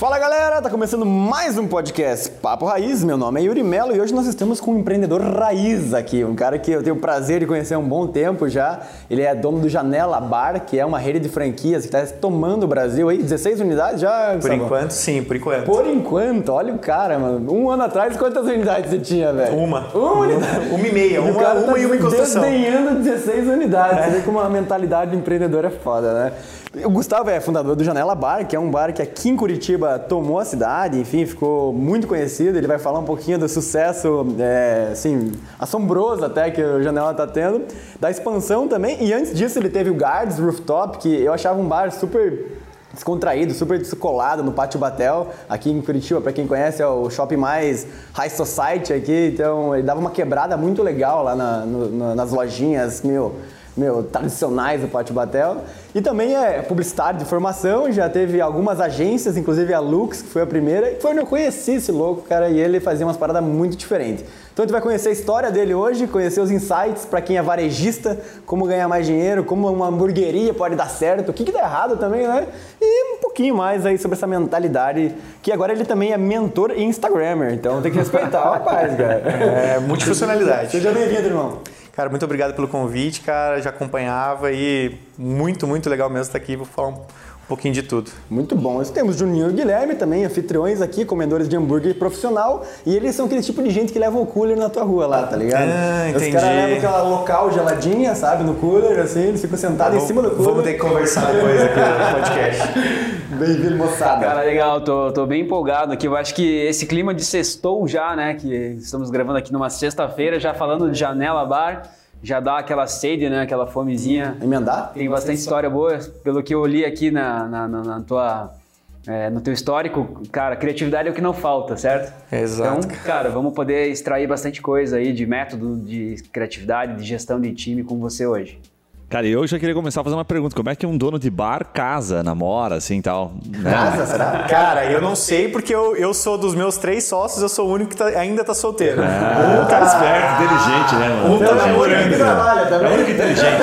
Fala galera, tá começando mais um podcast Papo Raiz. Meu nome é Yuri Melo e hoje nós estamos com um empreendedor raiz aqui, um cara que eu tenho o prazer de conhecer há um bom tempo já. Ele é dono do Janela Bar, que é uma rede de franquias que está tomando o Brasil aí, 16 unidades já. Por enquanto, sim, por enquanto. Por enquanto, olha o cara, mano. Um ano atrás, quantas unidades você tinha, velho? Uma. Uma unidade. Uma e meia, uma, cara uma tá e uma em construção. Desdenhando 16 unidades. É. Você vê como a mentalidade de empreendedor é foda, né? O Gustavo é fundador do Janela Bar, que é um bar que aqui em Curitiba tomou a cidade, enfim, ficou muito conhecido. Ele vai falar um pouquinho do sucesso, é, assim, assombroso até que o Janela está tendo, da expansão também. E antes disso ele teve o Guards Rooftop, que eu achava um bar super descontraído, super descolado no Pátio Batel, aqui em Curitiba, para quem conhece, é o shopping mais high society aqui, então ele dava uma quebrada muito legal lá na, no, nas lojinhas, meu meu, tradicionais do Pátio Batel. E também é publicitário de formação, já teve algumas agências, inclusive a Lux, que foi a primeira, e foi onde eu conheci esse louco, cara, e ele fazia umas paradas muito diferentes. Então a gente vai conhecer a história dele hoje, conhecer os insights para quem é varejista, como ganhar mais dinheiro, como uma hamburgueria pode dar certo, o que, que dá errado também, né? E um pouquinho mais aí sobre essa mentalidade, que agora ele também é mentor e Instagrammer, então tem que respeitar o rapaz, cara. É, multifuncionalidade. Seja bem-vindo, irmão. Cara, muito obrigado pelo convite, cara. Já acompanhava e muito, muito legal mesmo estar aqui. Vou falar um pouquinho de tudo. Muito bom. Nós temos Juninho e Guilherme também, anfitriões aqui, comedores de hambúrguer profissional. E eles são aquele tipo de gente que leva o cooler na tua rua lá, tá ligado? Ah, entendi. Os caras levam aquela local geladinha, sabe, no cooler, assim, eles ficam sentados vamos, em cima do cooler. Vamos ter que conversar depois aqui no podcast. Bem-vindo, moçada. Cara, legal, tô, tô bem empolgado aqui. Eu acho que esse clima de sextou já, né, que estamos gravando aqui numa sexta-feira, já falando de Janela Bar já dá aquela sede, né? Aquela fomezinha. Emendar? Tem bastante história boa. Pelo que eu li aqui na, na, na, na tua, é, no teu histórico, cara, criatividade é o que não falta, certo? Exato. Então, cara, vamos poder extrair bastante coisa aí de método de criatividade, de gestão de time com você hoje. Cara, eu já queria começar a fazer uma pergunta. Como é que um dono de bar casa, namora, assim tal? Né? Casa, será? Cara, eu não sei porque eu, eu sou dos meus três sócios, eu sou o único que tá, ainda tá solteiro. Ah, um tá esperto, inteligente, né, mano? Um tá namorando. Trabalha, tá é o único inteligente.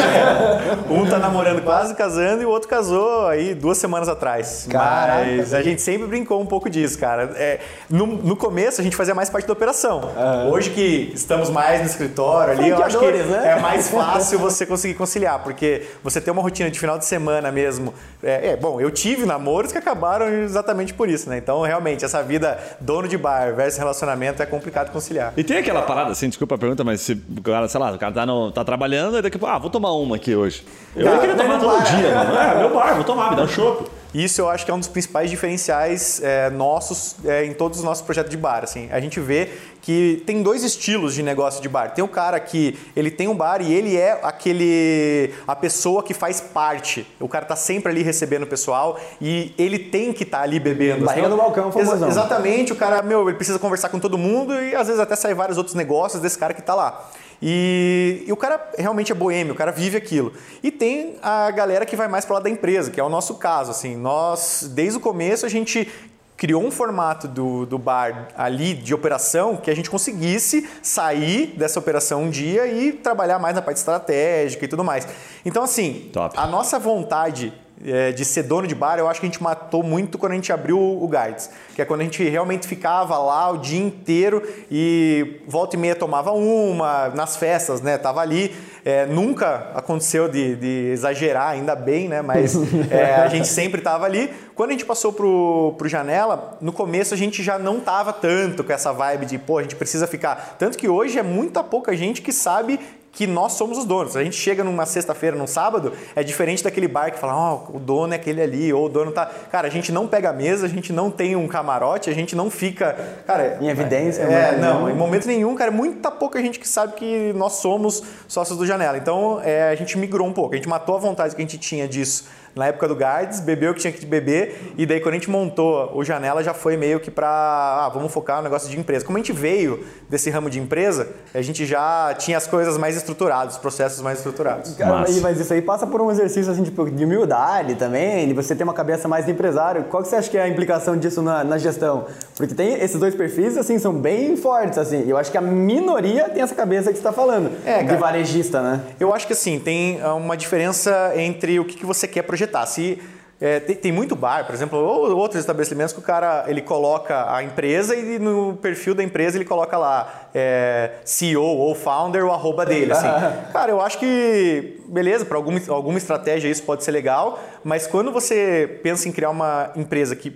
Um tá namorando quase casando e o outro casou aí duas semanas atrás. Caraca. Mas a gente sempre brincou um pouco disso, cara. É, no, no começo a gente fazia mais parte da operação. Uhum. Hoje que estamos mais no escritório ali, eu acho que né? é mais fácil você conseguir conciliar porque você tem uma rotina de final de semana mesmo. É, é, bom, eu tive namoros que acabaram exatamente por isso, né? Então, realmente, essa vida dono de bar versus relacionamento é complicado conciliar. E tem aquela parada, assim, desculpa a pergunta, mas se o cara, sei lá, o cara tá, no, tá trabalhando e daqui a pouco, ah, vou tomar uma aqui hoje. Eu cara, queria tomar todo dia, mano. É, meu bar, vou tomar, me dá um chopp. Isso eu acho que é um dos principais diferenciais é, nossos é, em todos os nossos projetos de bar. Assim. A gente vê que tem dois estilos de negócio de bar. Tem o cara que ele tem um bar e ele é aquele a pessoa que faz parte. O cara tá sempre ali recebendo o pessoal e ele tem que estar tá ali bebendo. Barriga no balcão, famosão. Ex exatamente, o cara, meu, ele precisa conversar com todo mundo e às vezes até sai vários outros negócios desse cara que tá lá. E, e, o cara realmente é boêmio, o cara vive aquilo. E tem a galera que vai mais para lá da empresa, que é o nosso caso. Assim, nós, desde o começo, a gente criou um formato do, do bar ali de operação que a gente conseguisse sair dessa operação um dia e trabalhar mais na parte estratégica e tudo mais. Então, assim, Top. a nossa vontade é, de ser dono de bar, eu acho que a gente matou muito quando a gente abriu o Guides, que é quando a gente realmente ficava lá o dia inteiro e volta e meia tomava uma, nas festas, né? Tava ali. É, nunca aconteceu de, de, exagerar, ainda bem, né? Mas é, a gente sempre tava ali. Quando a gente passou pro, pro Janela, no começo a gente já não tava tanto com essa vibe de, pô, a gente precisa ficar. Tanto que hoje é muita pouca gente que sabe que nós somos os donos. A gente chega numa sexta-feira, num sábado, é diferente daquele bar que fala, ó, oh, o dono é aquele ali, ou o dono tá. Cara, a gente não pega a mesa, a gente não tem um camarote, a gente não fica. Cara, em evidência, é, é não, em momento nenhum, cara, é muita pouca gente que sabe que nós somos sócios do Janela. Então, é, a gente migrou um pouco, a gente matou a vontade que a gente tinha disso na época do Guards, bebeu o que tinha que beber, e daí quando a gente montou o Janela já foi meio que para, ah, vamos focar no negócio de empresa. Como a gente veio desse ramo de empresa, a gente já tinha as coisas mais estruturadas, os processos mais estruturados. Cara, mas, mas isso aí passa por um exercício assim, tipo, de humildade também, de você ter uma cabeça mais de empresário. Qual que você acha que é a implicação disso na, na gestão? Porque tem esses dois perfis, assim, são bem fortes, assim. Eu acho que a minoria tem essa cabeça que você está falando, É, de cara. varejista, né? Eu acho que assim, tem uma diferença entre o que, que você quer projetar. Se é, tem, tem muito bar, por exemplo, ou outros estabelecimentos que o cara ele coloca a empresa e no perfil da empresa ele coloca lá é, CEO ou founder o arroba dele. Assim. Cara, eu acho que, beleza, para alguma, alguma estratégia isso pode ser legal, mas quando você pensa em criar uma empresa que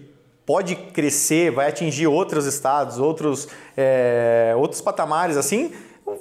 pode crescer, vai atingir outros estados, outros, é, outros patamares assim,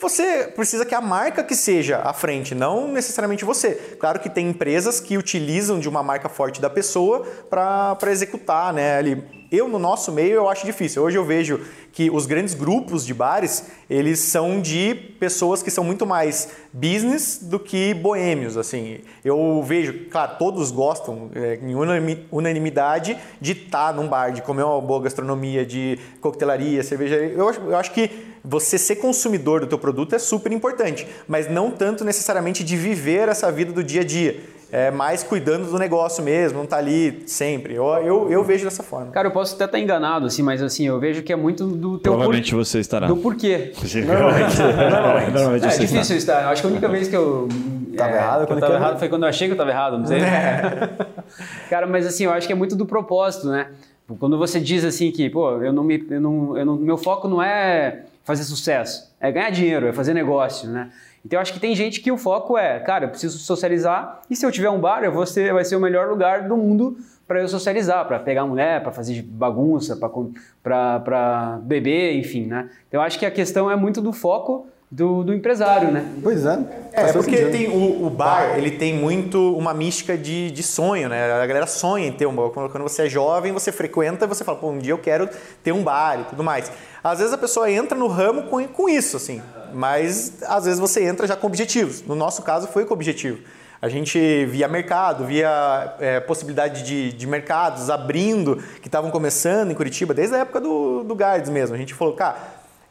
você precisa que a marca que seja à frente, não necessariamente você. Claro que tem empresas que utilizam de uma marca forte da pessoa para executar, né? Ali. Eu, no nosso meio, eu acho difícil. Hoje eu vejo que os grandes grupos de bares, eles são de pessoas que são muito mais business do que boêmios, assim. Eu vejo, claro, todos gostam, é, em unanimi- unanimidade, de estar num bar, de comer uma boa gastronomia, de coquetelaria, cerveja. Eu eu acho que você ser consumidor do teu produto é super importante, mas não tanto necessariamente de viver essa vida do dia a dia. É mais cuidando do negócio mesmo, não tá ali sempre. Eu, eu, eu vejo dessa forma. Cara, eu posso até estar enganado, assim, mas assim, eu vejo que é muito do teu Provavelmente por- você estará. Do porquê. Normalmente, normalmente, normalmente É você difícil estar. Acho que a única vez que eu. Tava é, errado, que eu quando tava eu- errado foi quando eu achei que eu tava errado, não sei. Cara, mas assim, eu acho que é muito do propósito, né? Quando você diz assim que, pô, eu não me, eu não, eu não, meu foco não é fazer sucesso, é ganhar dinheiro, é fazer negócio, né? Então eu acho que tem gente que o foco é, cara, eu preciso socializar e se eu tiver um bar, eu vou ser, vai ser o melhor lugar do mundo para eu socializar, para pegar mulher, para fazer bagunça, para beber, enfim, né? Então eu acho que a questão é muito do foco do, do empresário, né? Pois é. É, Faz porque tem o, o bar, ele tem muito uma mística de, de sonho, né? A galera sonha em ter um bar. Quando quando você é jovem, você frequenta, você fala, pô, um dia eu quero ter um bar e tudo mais. Às vezes a pessoa entra no ramo com, com isso, assim. Mas às vezes você entra já com objetivos. No nosso caso, foi com objetivo. A gente via mercado, via é, possibilidade de, de mercados abrindo, que estavam começando em Curitiba, desde a época do, do Guards mesmo. A gente falou, cara,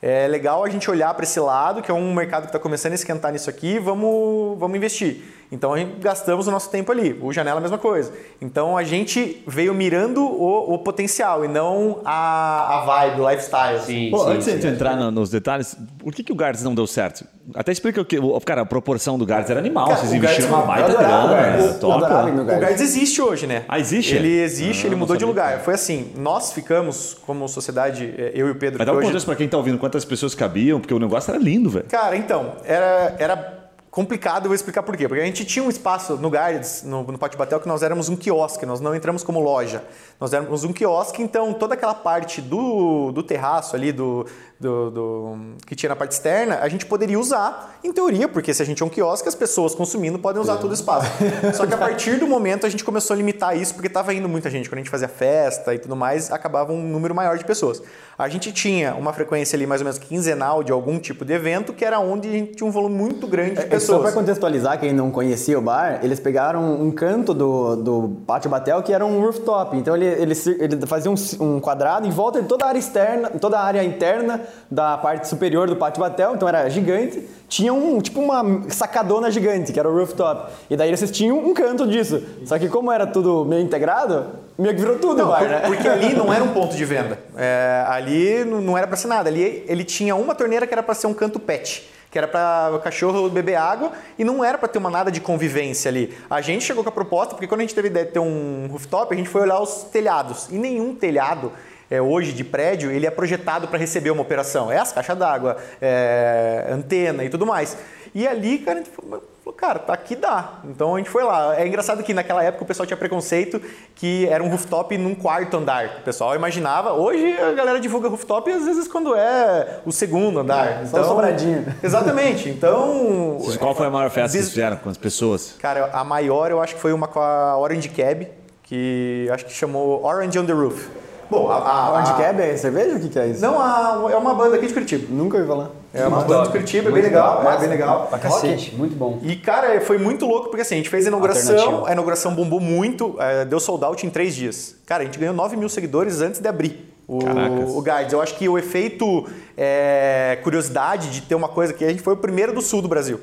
é legal a gente olhar para esse lado, que é um mercado que está começando a esquentar nisso aqui, vamos, vamos investir. Então a gente gastamos o nosso tempo ali. O Janela a mesma coisa. Então a gente veio mirando o, o potencial e não a, a vibe, o lifestyle. Sim, Pô, sim, antes de sim. entrar no- nos detalhes, por que, que o Guards não deu certo? Até explica o que. o- Cara, a proporção do Guards era animal. Cara, Vocês o investiram Guards- uma baita grana. Né? Top. no O Guards. Guards existe hoje, né? Ah, existe? Ele existe, Ah, ele mudou de lugar. Foi assim, nós ficamos como sociedade, eh, eu e o Pedro, Mas dá um hoje... contexto pra quem tá ouvindo quantas pessoas cabiam, porque o negócio era lindo, velho. Cara, então, era, era complicado, eu vou explicar por quê. Porque a gente tinha um espaço no Guards, no, no Pátio Batel, que nós éramos um quiosque, nós não entramos como loja. Nós éramos um quiosque, então toda aquela parte do, do terraço ali, do, do, do- que tinha na parte externa, a gente poderia usar, em teoria, porque se a gente é um quiosque, as pessoas consumindo podem usar todo o espaço. Só que a partir do momento a gente começou a limitar isso, porque estava indo muita gente. Quando a gente fazia festa e tudo mais, acabava um número maior de pessoas. A gente tinha uma frequência ali mais ou menos quinzenal de algum tipo de evento, que era onde a gente tinha um volume muito grande de É, Só pessoas. para contextualizar quem não conhecia o bar, eles pegaram um canto do, do Pátio Batel que era um rooftop. Então ele, ele, ele fazia um, um quadrado em volta de toda a área externa, toda a área interna da parte superior do Pátio Batel, então era gigante. Tinha um tipo uma sacadona gigante, que era o rooftop. E daí eles tinham um canto disso. Só que como era tudo meio integrado, meio que virou tudo Não, bar, por- né? porque ali não era um ponto de venda. É, ali não era para ser nada. Ali ele tinha uma torneira que era para ser um canto pet. Que era para o cachorro beber água e não era para ter uma nada de convivência ali. A gente chegou com a proposta, porque quando a gente teve ideia de ter um rooftop, a gente foi olhar os telhados. E nenhum telhado é, hoje de prédio, ele é projetado para receber uma operação. É as caixas d'água, é, antena e tudo mais. E ali, cara, a gente falou, cara, tá aqui dá. Então a gente foi lá. É engraçado que naquela época o pessoal tinha preconceito que era um rooftop num quarto andar. O pessoal imaginava. Hoje a galera divulga rooftop às vezes quando é o segundo andar. só o sobradinho. Exatamente. Então. Qual foi a maior festa que vocês fizeram com as pessoas? Cara, a maior eu acho que foi uma com a Orange Cab, que acho que chamou Orange on the Roof. Bom, a, a, a- Cab é cerveja? O que, que é isso? Não, a- é uma banda aqui de Curitiba. Nunca ouvi falar. É uma Muito banda de Curitiba, é bem legal, top, é bem legal. Pra cacete, muito bom. E, cara, foi muito louco, porque assim, a gente fez a inauguração, a inauguração bombou muito, é, deu sold out em três dias. Cara, a gente ganhou 9 mil seguidores antes de abrir o, Caracas. o Guides. Eu acho que o efeito é, curiosidade de ter uma coisa que a gente foi o primeiro do sul do Brasil.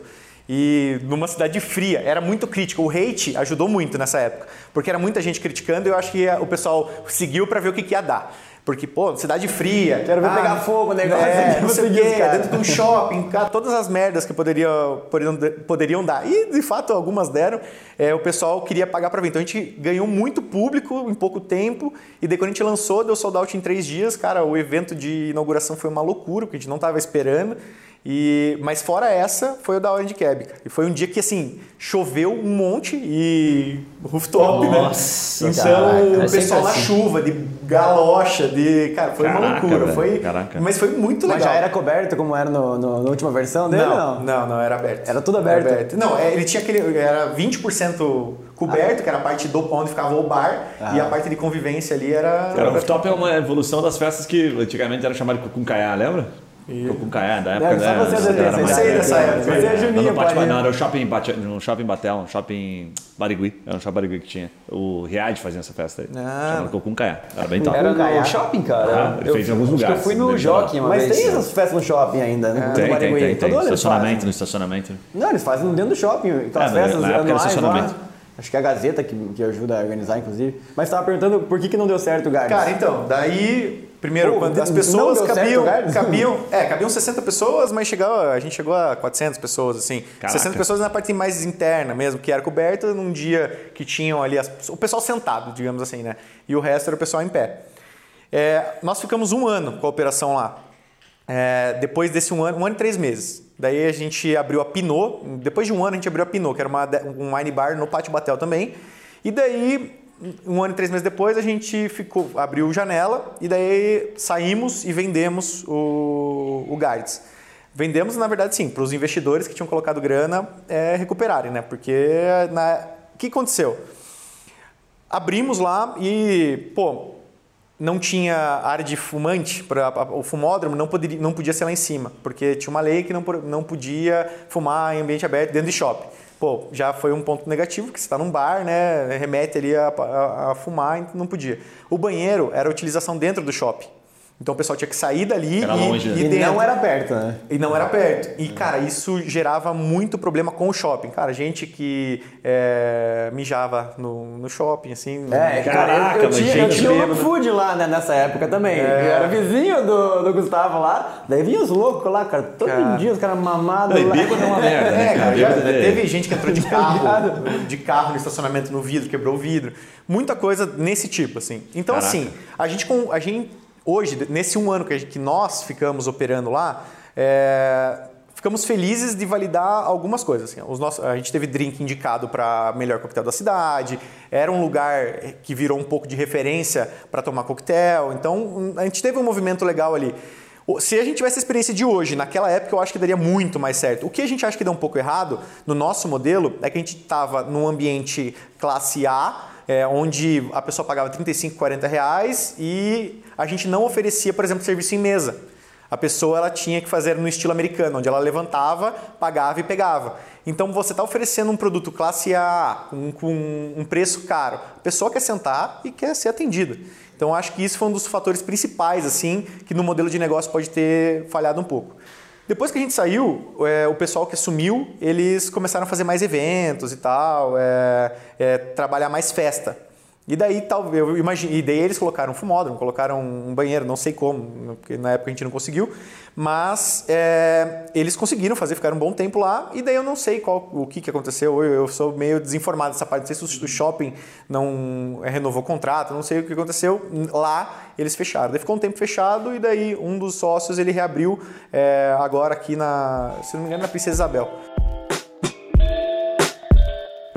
E numa cidade fria, era muito crítico. O hate ajudou muito nessa época, porque era muita gente criticando e eu acho que o pessoal seguiu pra ver o que, que ia dar. Porque, pô, cidade fria. Quero ver pegar fogo o negócio É, não sei o quê, dentro de um shopping, cara, todas as merdas que poderiam, poderiam, poderiam dar. E, de fato, algumas deram. É, o pessoal queria pagar para ver. Então, a gente ganhou muito público em pouco tempo. E daí, quando a gente lançou, deu sold out em três dias. Cara, o evento de inauguração foi uma loucura, porque a gente não estava esperando. E, mas fora essa, foi o da Orange Cab. cara. E foi um dia que, assim, choveu um monte e rooftop, Nossa, né? Então, caraca, o é pessoal na assim. chuva, de galocha, de... Cara, foi uma Caraca, loucura. velho, Foi, caraca. Mas foi muito Mas legal. já era coberto como era no, no- na última versão dele? Não, Não. não, não, era aberto. Era tudo aberto? Não, é, ele tinha aquele. Era 20% coberto, que era a parte do onde ficava o bar, e a parte de convivência ali era. Cara, o rooftop é uma evolução das festas que antigamente era chamado de Cucuncaiá, lembra? Cucuncaiá, da época, Deve só né? você Era mais- sei dessa época. Você é Juninho, Não, no Pátio- pai. não, era o shopping, no shopping Batel, um shopping Barigui. Era um shopping Barigui que tinha. O Riad fazia essa festa aí. Ah. Chamava Cucuncaiá. Era bem top. Era Caiá. no shopping, cara. Ah, ele fez em alguns acho que lugares, Eu fui no Jockey uma Mas vez. tem essas festas no shopping ainda, né? Tem, No tem, Barigui. tem, tem. Todo Estacionamento, no estacionamento. Não, eles fazem dentro do shopping, aquelas É, festas na época era lá. estacionamento. Acho que é a Gazeta que, que ajuda a organizar, inclusive. Mas tava perguntando por que, que não deu certo o Gardens. Cara, então, daí. Primeiro, Pô, quando as pessoas deu certo cabiam, cabiam. É, cabiam 60 pessoas, mas chegava, a gente chegou a 400 pessoas, assim. Caraca. 60 pessoas na parte mais interna mesmo, que era coberta num dia que tinham ali as- o pessoal sentado, digamos assim, né? E o resto era o pessoal em pé. É, nós ficamos um ano com a operação lá. É, depois desse um ano, um ano e três meses. Daí a gente abriu a Pinot. Depois de um ano a gente abriu a Pinot, que era uma, um wine bar no Pátio Batel também. E daí, um ano e três meses depois, a gente ficou, abriu janela e daí saímos e vendemos o, o Guides. Vendemos, na verdade, sim, para os investidores que tinham colocado grana é, recuperarem, né? Porque na, o que aconteceu? Abrimos lá e, pô, não tinha área de fumante, pra, o fumódromo não, poderia, não podia ser lá em cima, porque tinha uma lei que não, não podia fumar em ambiente aberto dentro de shopping. Pô, já foi um ponto negativo, que você está num bar, né, remete ali a, a- a fumar, então não podia. O banheiro era a utilização dentro do shopping. Então o pessoal tinha que sair dali Era e, longe, né? e E dentro. não era perto, né? E não era perto. E, cara, isso gerava muito problema com o shopping. Cara, gente que é, mijava no, no shopping, assim. É, Caraca, cara, eu, eu tinha, eu gente tinha um bêbada. food lá né, nessa época também. Eu era vizinho do, do Gustavo lá. Daí vinha os loucos lá, cara. Todo Cara. dia os caras mamados Não, e lá. bêbado é uma merda, né? É, cara, já Bêbado é- teve gente que entrou de carro, de carro no estacionamento no vidro, quebrou o vidro. Muita coisa nesse tipo, assim. Então, Caraca. assim, a gente, com- a gente hoje, nesse um ano que, gente- que nós ficamos operando lá, é, ficamos felizes de validar algumas coisas. Assim. Os nossos, a gente teve drink indicado para melhor coquetel da cidade, era um lugar que virou um pouco de referência para tomar coquetel. Então, a gente teve um movimento legal ali. Se a gente tivesse a experiência de hoje, naquela época eu acho que daria muito mais certo. O que a gente acha que deu um pouco errado no nosso modelo é que a gente estava num ambiente classe A, é, onde a pessoa pagava 35, 40 reais e a gente não oferecia, por exemplo, serviço em mesa. A pessoa ela tinha que fazer no estilo americano, onde ela levantava, pagava e pegava. Então você está oferecendo um produto classe A com, com um preço caro. A pessoa quer sentar e quer ser atendida. Então acho que isso foi um dos fatores principais assim que no modelo de negócio pode ter falhado um pouco. Depois que a gente saiu, é, o pessoal que assumiu, eles começaram a fazer mais eventos e tal, é, é, trabalhar mais festa. E daí, talvez, eu imagino, e daí eles colocaram um fumódromo, colocaram um banheiro, não sei como, porque na época a gente não conseguiu, mas é, eles conseguiram fazer, ficaram um bom tempo lá, e daí eu não sei qual, o que, que aconteceu, eu, eu sou meio desinformado dessa parte, não sei se o, shopping não renovou o contrato, não sei o que aconteceu, lá eles fecharam. Daí ficou um tempo fechado, e daí um dos sócios ele reabriu é, agora aqui na, se não me engano, na Princesa Isabel.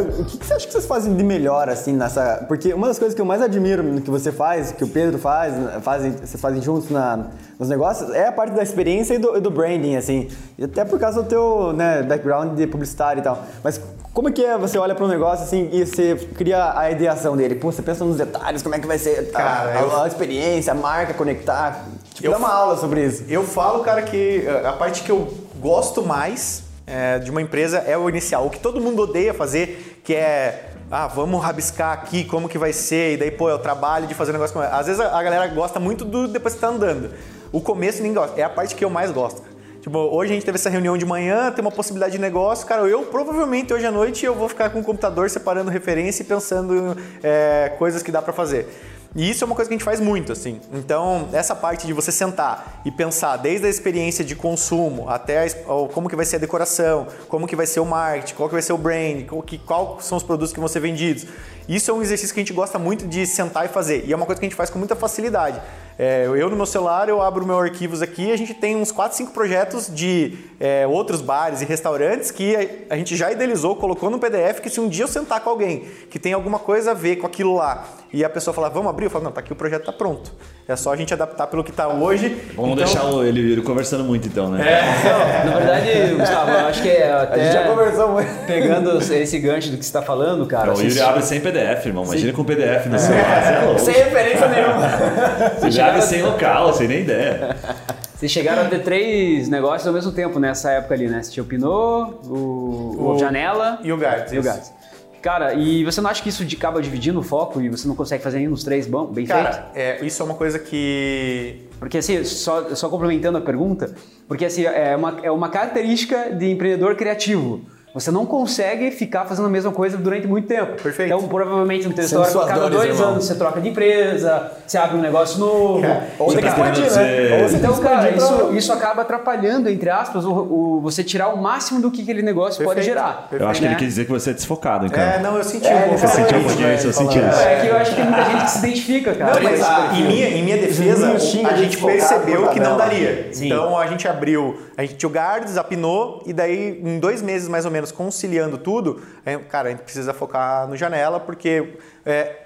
Cara, o que, que você acha que vocês fazem de melhor, assim, nessa. Porque uma das coisas que eu mais admiro no que você faz, que o Pedro faz, fazem, vocês fazem juntos na, nos negócios, é a parte da experiência e do, e do branding, assim. E até por causa do teu né, background de publicitário e tal. Mas como é que é você olha para um negócio assim e você cria a ideação dele? Pô, você pensa nos detalhes, como é que vai ser Cara, a, eu- a, experiência, a marca, conectar. Tipo, Eu dá uma aula sobre isso. Eu falo, cara, que eh, a parte que eu gosto mais eh, de uma empresa é o inicial. O que todo mundo odeia fazer, que é. Ah, vamos rabiscar aqui como que vai ser, e daí, pô, é o trabalho de fazer um negócio como Às vezes a galera gosta muito do depois que tá andando. O começo ninguém gosta. É a parte que eu mais gosto. Tipo, hoje a gente teve essa reunião de manhã, tem uma possibilidade de negócio. Cara, eu provavelmente hoje à noite eu vou ficar com o computador separando referência e pensando eh, coisas que dá pra fazer. E isso é uma coisa que a gente faz muito, assim. Então, essa parte de você sentar e pensar desde a experiência de consumo até a como que vai ser a decoração, como que vai ser o marketing, qual que vai ser o brand, qual, que, qual são os produtos que vão ser vendidos. Isso é um exercício que a gente gosta muito de sentar e fazer. E é uma coisa que a gente faz com muita facilidade. É, eu no meu celular, eu abro meus arquivos aqui e a gente tem uns 4, 5 projetos de é, outros bares e restaurantes que a, a gente já idealizou, colocou no PDF, que se um dia eu sentar com alguém que tem alguma coisa a ver com aquilo lá e a pessoa falar, vamos abrir, eu falo, não, tá aqui o projeto tá pronto. É só a gente adaptar pelo que tá hoje. Vamos Então, deixar o- ele, ele conversando muito então, né? Na verdade, Gustavo, eu acho que é A gente já até conversou muito. pegando esse gancho do que você está falando, cara. o vocês- Yuri abre sem PDF, irmão. Imagina com PDF no celular. Você é louco. Sem referência nenhuma. Você abre sem local, sem nem ideia. Vocês chegaram a ter três negócios ao mesmo tempo nessa época ali, né? Você tinha o Pinot, o, o Janela E o Gardens, E o isso. Cara, e você não acha que isso de- acaba dividindo o foco e você não consegue fazer nenhum dos três bom, bem feito? Cara, é, isso é uma coisa que Porque assim, só, só complementando a pergunta, porque assim, é uma, é uma característica de empreendedor criativo. Você não consegue ficar fazendo a mesma coisa durante muito tempo. Perfeito. Então, provavelmente, no suas cada dores, dois irmão. anos você troca de empresa, você abre um negócio novo. Ou Você tem que querendo expandir, né? Ou você Então, cara, isso, isso acaba atrapalhando, entre aspas, o, o- você tirar o máximo do que aquele negócio pode Perfeito, gerar. Eu acho que ele né? quis dizer que você é desfocado, então. É, não, eu senti É, um pouco. Você sentiu um pouquinho né? isso, eu senti isso. É que eu acho que tem muita gente que se identifica, cara. Não, mas ah, em minha, em minha defesa, a gente percebeu que não daria. Então a gente abriu, a gente tinha o Gardens, a Pinot, e daí em dois meses mais ou menos, conciliando tudo, é, cara, a gente precisa focar no Janela, porque é,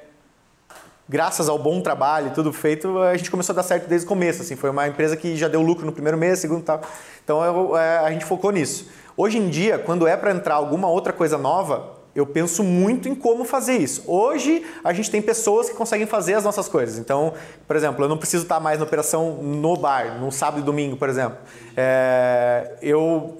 graças ao bom trabalho tudo feito, a gente começou a dar certo desde o começo. Assim, foi uma empresa que já deu lucro no primeiro mês, segundo tal. Então eu- é, a gente focou nisso. Hoje em dia, quando é para entrar alguma outra coisa nova, eu penso muito em como fazer isso. Hoje a gente tem pessoas que conseguem fazer as nossas coisas. Então, por exemplo, eu não preciso estar mais na operação no bar, no sábado e domingo, por exemplo. É, eu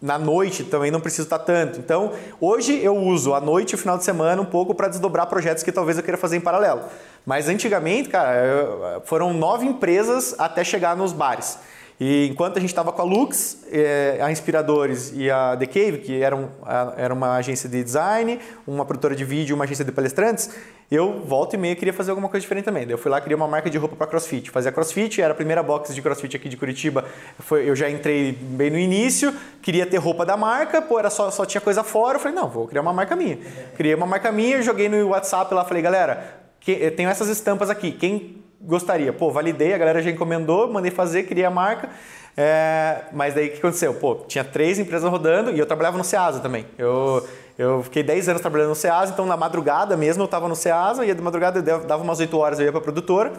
na noite também não preciso estar tanto. Então, hoje eu uso a noite e o final de semana um pouco para desdobrar projetos que talvez eu queira fazer em paralelo. Mas antigamente, cara, foram nove empresas até chegar nos bares. E enquanto a gente estava com a Lux, eh, a Inspiradores e a The Cave, que eram, era uma agência de design, uma produtora de vídeo, uma agência de palestrantes, eu volta e meia queria fazer alguma coisa diferente também. Daí eu fui lá, criei uma marca de roupa para CrossFit. Fazia CrossFit, era a primeira box de CrossFit aqui de Curitiba. Foi, eu já entrei bem no início, queria ter roupa da marca, pô, era só, só tinha coisa fora. Eu falei, não, vou criar uma marca minha. Criei uma marca minha, joguei no WhatsApp lá, falei, galera, que, eu tenho essas estampas aqui. Quem gostaria? Pô, validei, a galera já encomendou, mandei fazer, criei a marca. É, mas daí o que aconteceu? Pô, tinha três empresas rodando e eu trabalhava no Ceasa também. Eu, eu fiquei 10 anos trabalhando no Ceasa, então na madrugada mesmo eu estava no Ceasa, ia de madrugada, eu dava umas 8 horas, eu ia pra produtora.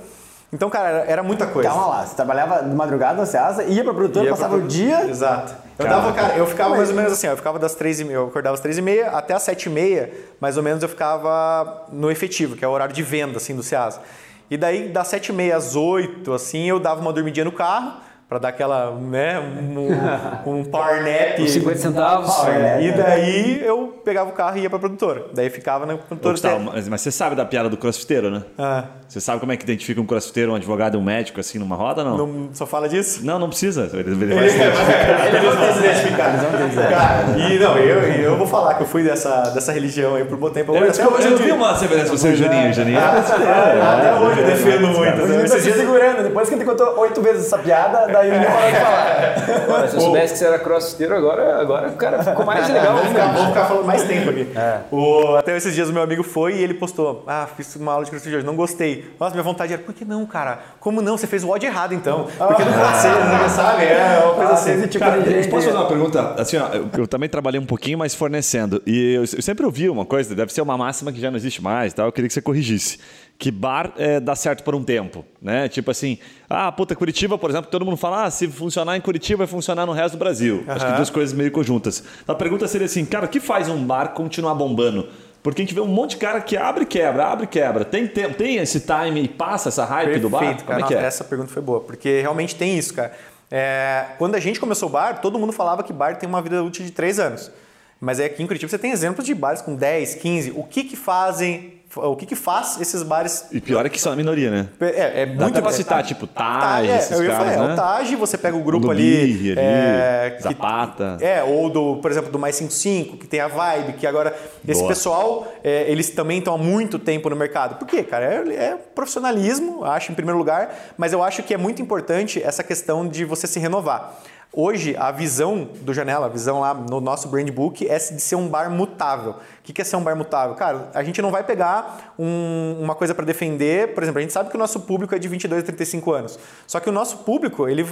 Então, cara, era, muita coisa. Calma lá, você trabalhava de madrugada na Ceasa, ia pra produtora, Ia passava o dia. Exato. Eu, dava, cara, eu ficava mais ou menos assim, ó, eu ficava das três e meia, eu acordava às três e meia até às sete e meia, mais ou menos eu ficava no efetivo, que é o horário de venda, assim, do Ceasa. E daí, das sete e meia às oito, assim, eu dava uma dormidinha no carro, pra dar aquela, né, um, um power nap. Os 50 centavos. E daí eu pegava o carro e ia pra produtora. Daí ficava na produtora. Gustavo, mas, mas você sabe da piada do crossfiteiro, né? Ah, Você sabe como é que identifica um crossfiteiro, um advogado e um médico assim numa roda, não? não só fala disso? Não, não precisa. Ele, ele É, vai se identificar. Ter se identificar. Cara, e não, eu, eu vou falar que eu fui dessa, dessa religião aí por um bom tempo. Eu, Até hoje eu eu vi uma semelhança com você e o Juninho. Juninho. Até hoje eu defendo muito. Ele tá dias- segurando. Depois que ele contou oito vezes essa piada, daí ele parou de falar. Agora, se eu soubesse que você era crossfiteiro, agora, agora o cara ficou mais legal ainda. vamos ficar falando mais tempo aqui. O- até esses dias o meu amigo foi e ele postou: Ah, fiz uma aula de crossfit hoje, não gostei. Nossa, minha vontade era, por que não, cara? Como não? Você fez o odd errado então. Porque não pode ser, né? sabe? É uma coisa Ah, assim. tipo Cara, de posso fazer uma pergunta? Assim, ó, eu, eu também trabalhei um pouquinho mais fornecendo. E eu, eu sempre ouvi uma coisa, deve ser uma máxima que já não existe mais, tá? eu queria que você corrigisse. Que bar é, dá certo por um tempo, né? Tipo assim, ah, puta, Curitiba, por exemplo, todo mundo fala, ah, se funcionar em Curitiba, vai funcionar no resto do Brasil. Acho que duas coisas meio conjuntas. Então, a pergunta seria assim, cara, o que faz um bar continuar bombando? Porque a gente vê um monte de cara que abre e quebra, abre e quebra. Tem tempo, tem esse time e passa essa hype do bar? Perfeito, cara. Como é que é? Essa pergunta foi boa, porque realmente tem isso, cara. É, quando a gente começou o bar, todo mundo falava que bar tem uma vida útil de 3 anos. Mas aqui em Curitiba você tem exemplos de bares com 10, 15. O que que fazem, o que que faz esses bares... E pior é que são a minoria, né? É, é Dá muito até pra citar, tipo, Taj, é, esses eu ia caras, falar, é, né? o Taj, você pega o grupo do ali, Birri ali, é, que- Zapata. é, ou do, por exemplo, do Mais 55, que tem a Vibe, que agora esse Boa. pessoal, é, eles também estão há muito tempo no mercado. Por quê, cara? É, é profissionalismo, acho, em primeiro lugar, mas eu acho que é muito importante essa questão de você se renovar. Hoje, a visão do Janela, a visão lá no nosso brand book é de ser um bar mutável. O que é ser um bar mutável? Cara, a gente não vai pegar um- uma coisa para defender. Por exemplo, a gente sabe que o nosso público é de 22 a 35 anos. Só que o nosso público, ele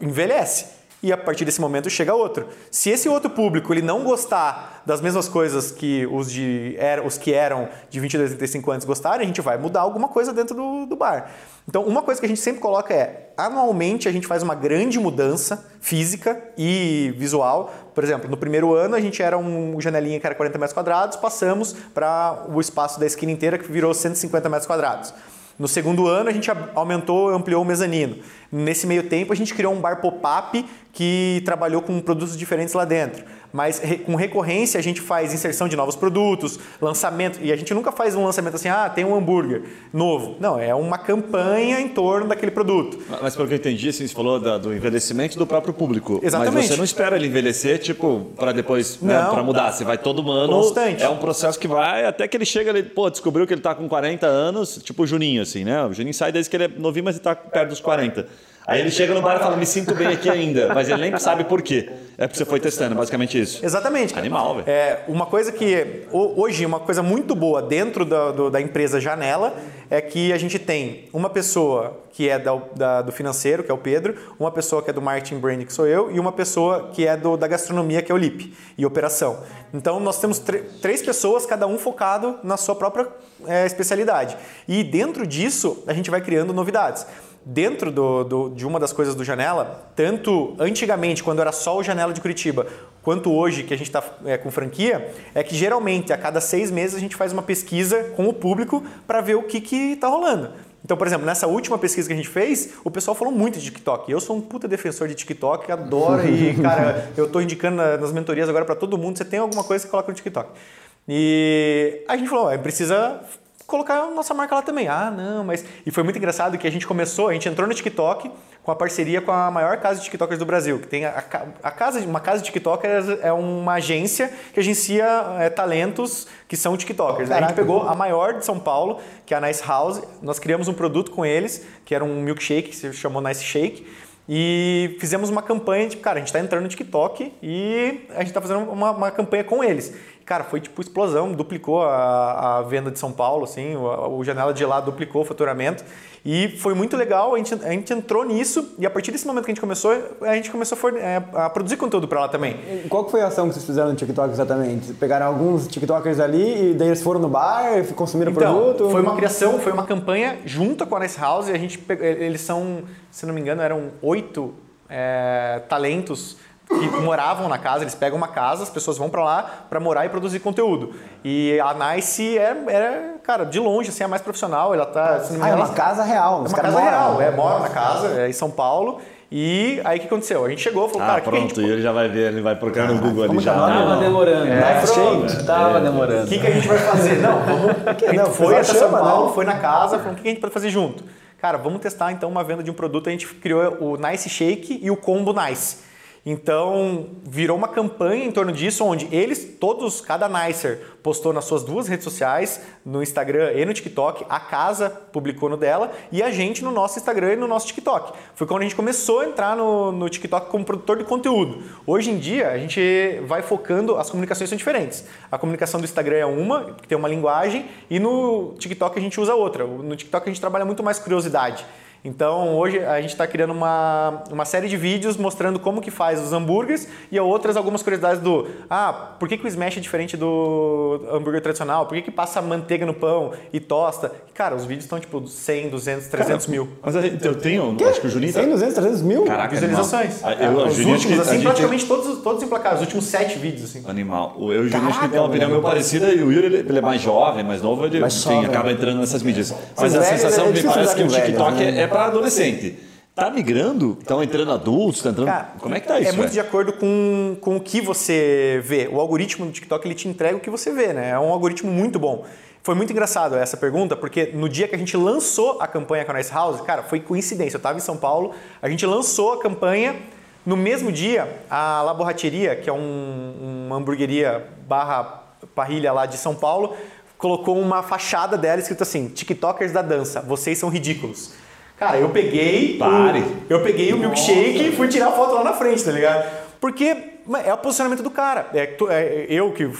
envelhece. E a partir desse momento chega outro. Se esse outro público ele não gostar das mesmas coisas que os, de, era, os que eram de 22 a 35 anos gostarem, a gente vai mudar alguma coisa dentro do, do bar. Então, uma coisa que a gente sempre coloca é, anualmente a gente faz uma grande mudança física e visual. Por exemplo, no primeiro ano a gente era um janelinha que era 40 metros quadrados, passamos para o espaço da esquina inteira que virou 150 metros quadrados. No segundo ano, a gente aumentou, ampliou o mezanino. Nesse meio tempo, a gente criou um bar pop-up que trabalhou com produtos diferentes lá dentro. Mas com recorrência, a gente faz inserção de novos produtos, lançamento. E a gente nunca faz um lançamento assim, ah, tem um hambúrguer novo. Não, é uma campanha em torno daquele produto. Mas pelo que eu entendi, assim, você falou da- do envelhecimento do próprio público. Exatamente. Mas você não espera ele envelhecer, tipo, para depois, né, Não. para mudar. Você vai todo ano. Constante. É um processo que vai até que ele chega ali, pô, descobriu que ele tá com 40 anos, tipo o Juninho, assim, né? O Juninho sai desde que ele é novinho, mas ele tá perto dos 40. Aí ele chega no bar e fala, me sinto bem aqui ainda. Mas ele nem sabe por quê. É porque você foi testando, basicamente isso. Exatamente. Animal, velho. É, uma coisa que ho- hoje uma coisa muito boa dentro da, do- da empresa Janela é que a gente tem uma pessoa que é da- da- do financeiro, que é o Pedro, uma pessoa que é do marketing brand, que sou eu, e uma pessoa que é do- da gastronomia, que é o Lipe, e operação. Então nós temos tr- três pessoas, cada um focado na sua própria é, especialidade. E dentro disso a gente vai criando novidades dentro do, do- de uma das coisas do Janela, tanto antigamente, quando era só o Janela de Curitiba, quanto hoje, que a gente está com franquia, é que geralmente a cada seis meses a gente faz uma pesquisa com o público para ver o que está rolando. Então, por exemplo, nessa última pesquisa que a gente fez, o pessoal falou muito de TikTok. Eu sou um puta defensor de TikTok, adoro e, cara, eu tô indicando na- nas mentorias agora para todo mundo, você tem alguma coisa que coloca no TikTok. E a gente falou, "Ó, precisa colocar a nossa marca lá também. Ah, não, mas. E foi muito engraçado que a gente começou, a gente entrou no TikTok com a parceria com a maior casa de TikTokers do Brasil, que tem a, a casa, uma casa de TikTokers é uma agência que agencia é, talentos que são TikTokers. né? A gente pegou a maior de São Paulo, que é a Nice House, nós criamos um produto com eles, que era um milkshake, que se chamou Nice Shake. E fizemos uma campanha, tipo, cara, a gente tá entrando no TikTok e a gente tá fazendo uma, uma campanha com eles. Cara, foi tipo explosão, duplicou a, a venda de São Paulo, assim, o, o Janela de lá duplicou o faturamento. E foi muito legal, a gente, a gente entrou nisso e a partir desse momento que a gente começou, a gente começou a, é, a produzir conteúdo para lá também. Qual que foi a ação que vocês fizeram no TikTok exatamente? Pegaram alguns TikTokers ali e daí eles foram no bar, consumiram o Então, produto? foi uma criação, foi uma campanha junto com a Nice House e a gente eles são, se não me engano, eram oito é, talentos que moravam na casa, eles pegam uma casa, as pessoas vão pra lá pra morar e produzir conteúdo. E a Nice é, é, cara, de longe, assim, a mais profissional, ela tá, se não me Ah, é uma casa real. é uma casa moram. real, é, mora na casa, é em São Paulo. E aí o que aconteceu? A gente chegou, falou, Ah, cara, o que que pronto. gente E ele já vai ver, ele vai procurar no Google ali que é já. Tava demorando. É, Nice pronto. shake. Tava demorando. O que, que a gente vai fazer? Não, vamos. A gente Não, foi até São chama, Paulo, né? foi na casa, falou: o que que a gente pode fazer junto? Cara, vamos testar então uma venda de um produto. A gente criou o Nice Shake e o Combo Nice. Então, virou uma campanha em torno disso, onde eles, todos, cada Nicer postou nas suas duas redes sociais, no Instagram e no TikTok, a casa publicou no dela e a gente no nosso Instagram e no nosso TikTok. Foi quando a gente começou a entrar no, no TikTok como produtor de conteúdo. Hoje em dia, a gente vai focando, as comunicações são diferentes. A comunicação do Instagram é uma, que tem uma linguagem, e no TikTok a gente usa outra. No TikTok a gente trabalha muito mais curiosidade. Então hoje a gente está criando uma, uma série de vídeos mostrando como que faz os hambúrgueres e outras algumas curiosidades do ah, por que, que o smash é diferente do hambúrguer tradicional? Por que, que passa manteiga no pão e tosta? Cara, os vídeos estão tipo 100, 200, 300 mil. Mas a gente- eu tenho, acho que o Juninho tá... 100, 200, 300 mil? Caraca, Visualizações. animal. Ah, Eu, os Juninho, acho que últimos, a assim, gente- praticamente todos, todos emplacados, os últimos sete vídeos, assim. Animal. O eu e o Juninho acho que tem uma opinião meio parecida e o Yuri ele, ele é mais jovem, mais novo, ele Mais enfim, jovem. acaba entrando nessas mídias. Mas Os a velhos, sensação é me parece que o TikTok velhos, né? é, é para adolescente. Tá migrando? Estão entrando adultos? Tá entrando... Cara, Como é que tá isso? É muito de acordo com, com o que você vê. O algoritmo do TikTok ele te entrega o que você vê, né? É um algoritmo muito bom. Foi muito engraçado essa pergunta, porque no dia que a gente lançou a campanha com a Nice House, cara, foi coincidência. Eu estava em São Paulo, a gente lançou a campanha. No mesmo dia, a La Borracheria, que é um, uma hamburgueria barra parrilha lá de São Paulo, colocou uma fachada dela escrito assim: TikTokers da dança, vocês são ridículos. Cara, eu peguei. Pare. O, eu peguei o milkshake e fui tirar foto lá na frente, tá ligado? Porque é o posicionamento do cara. É, é, eu que eu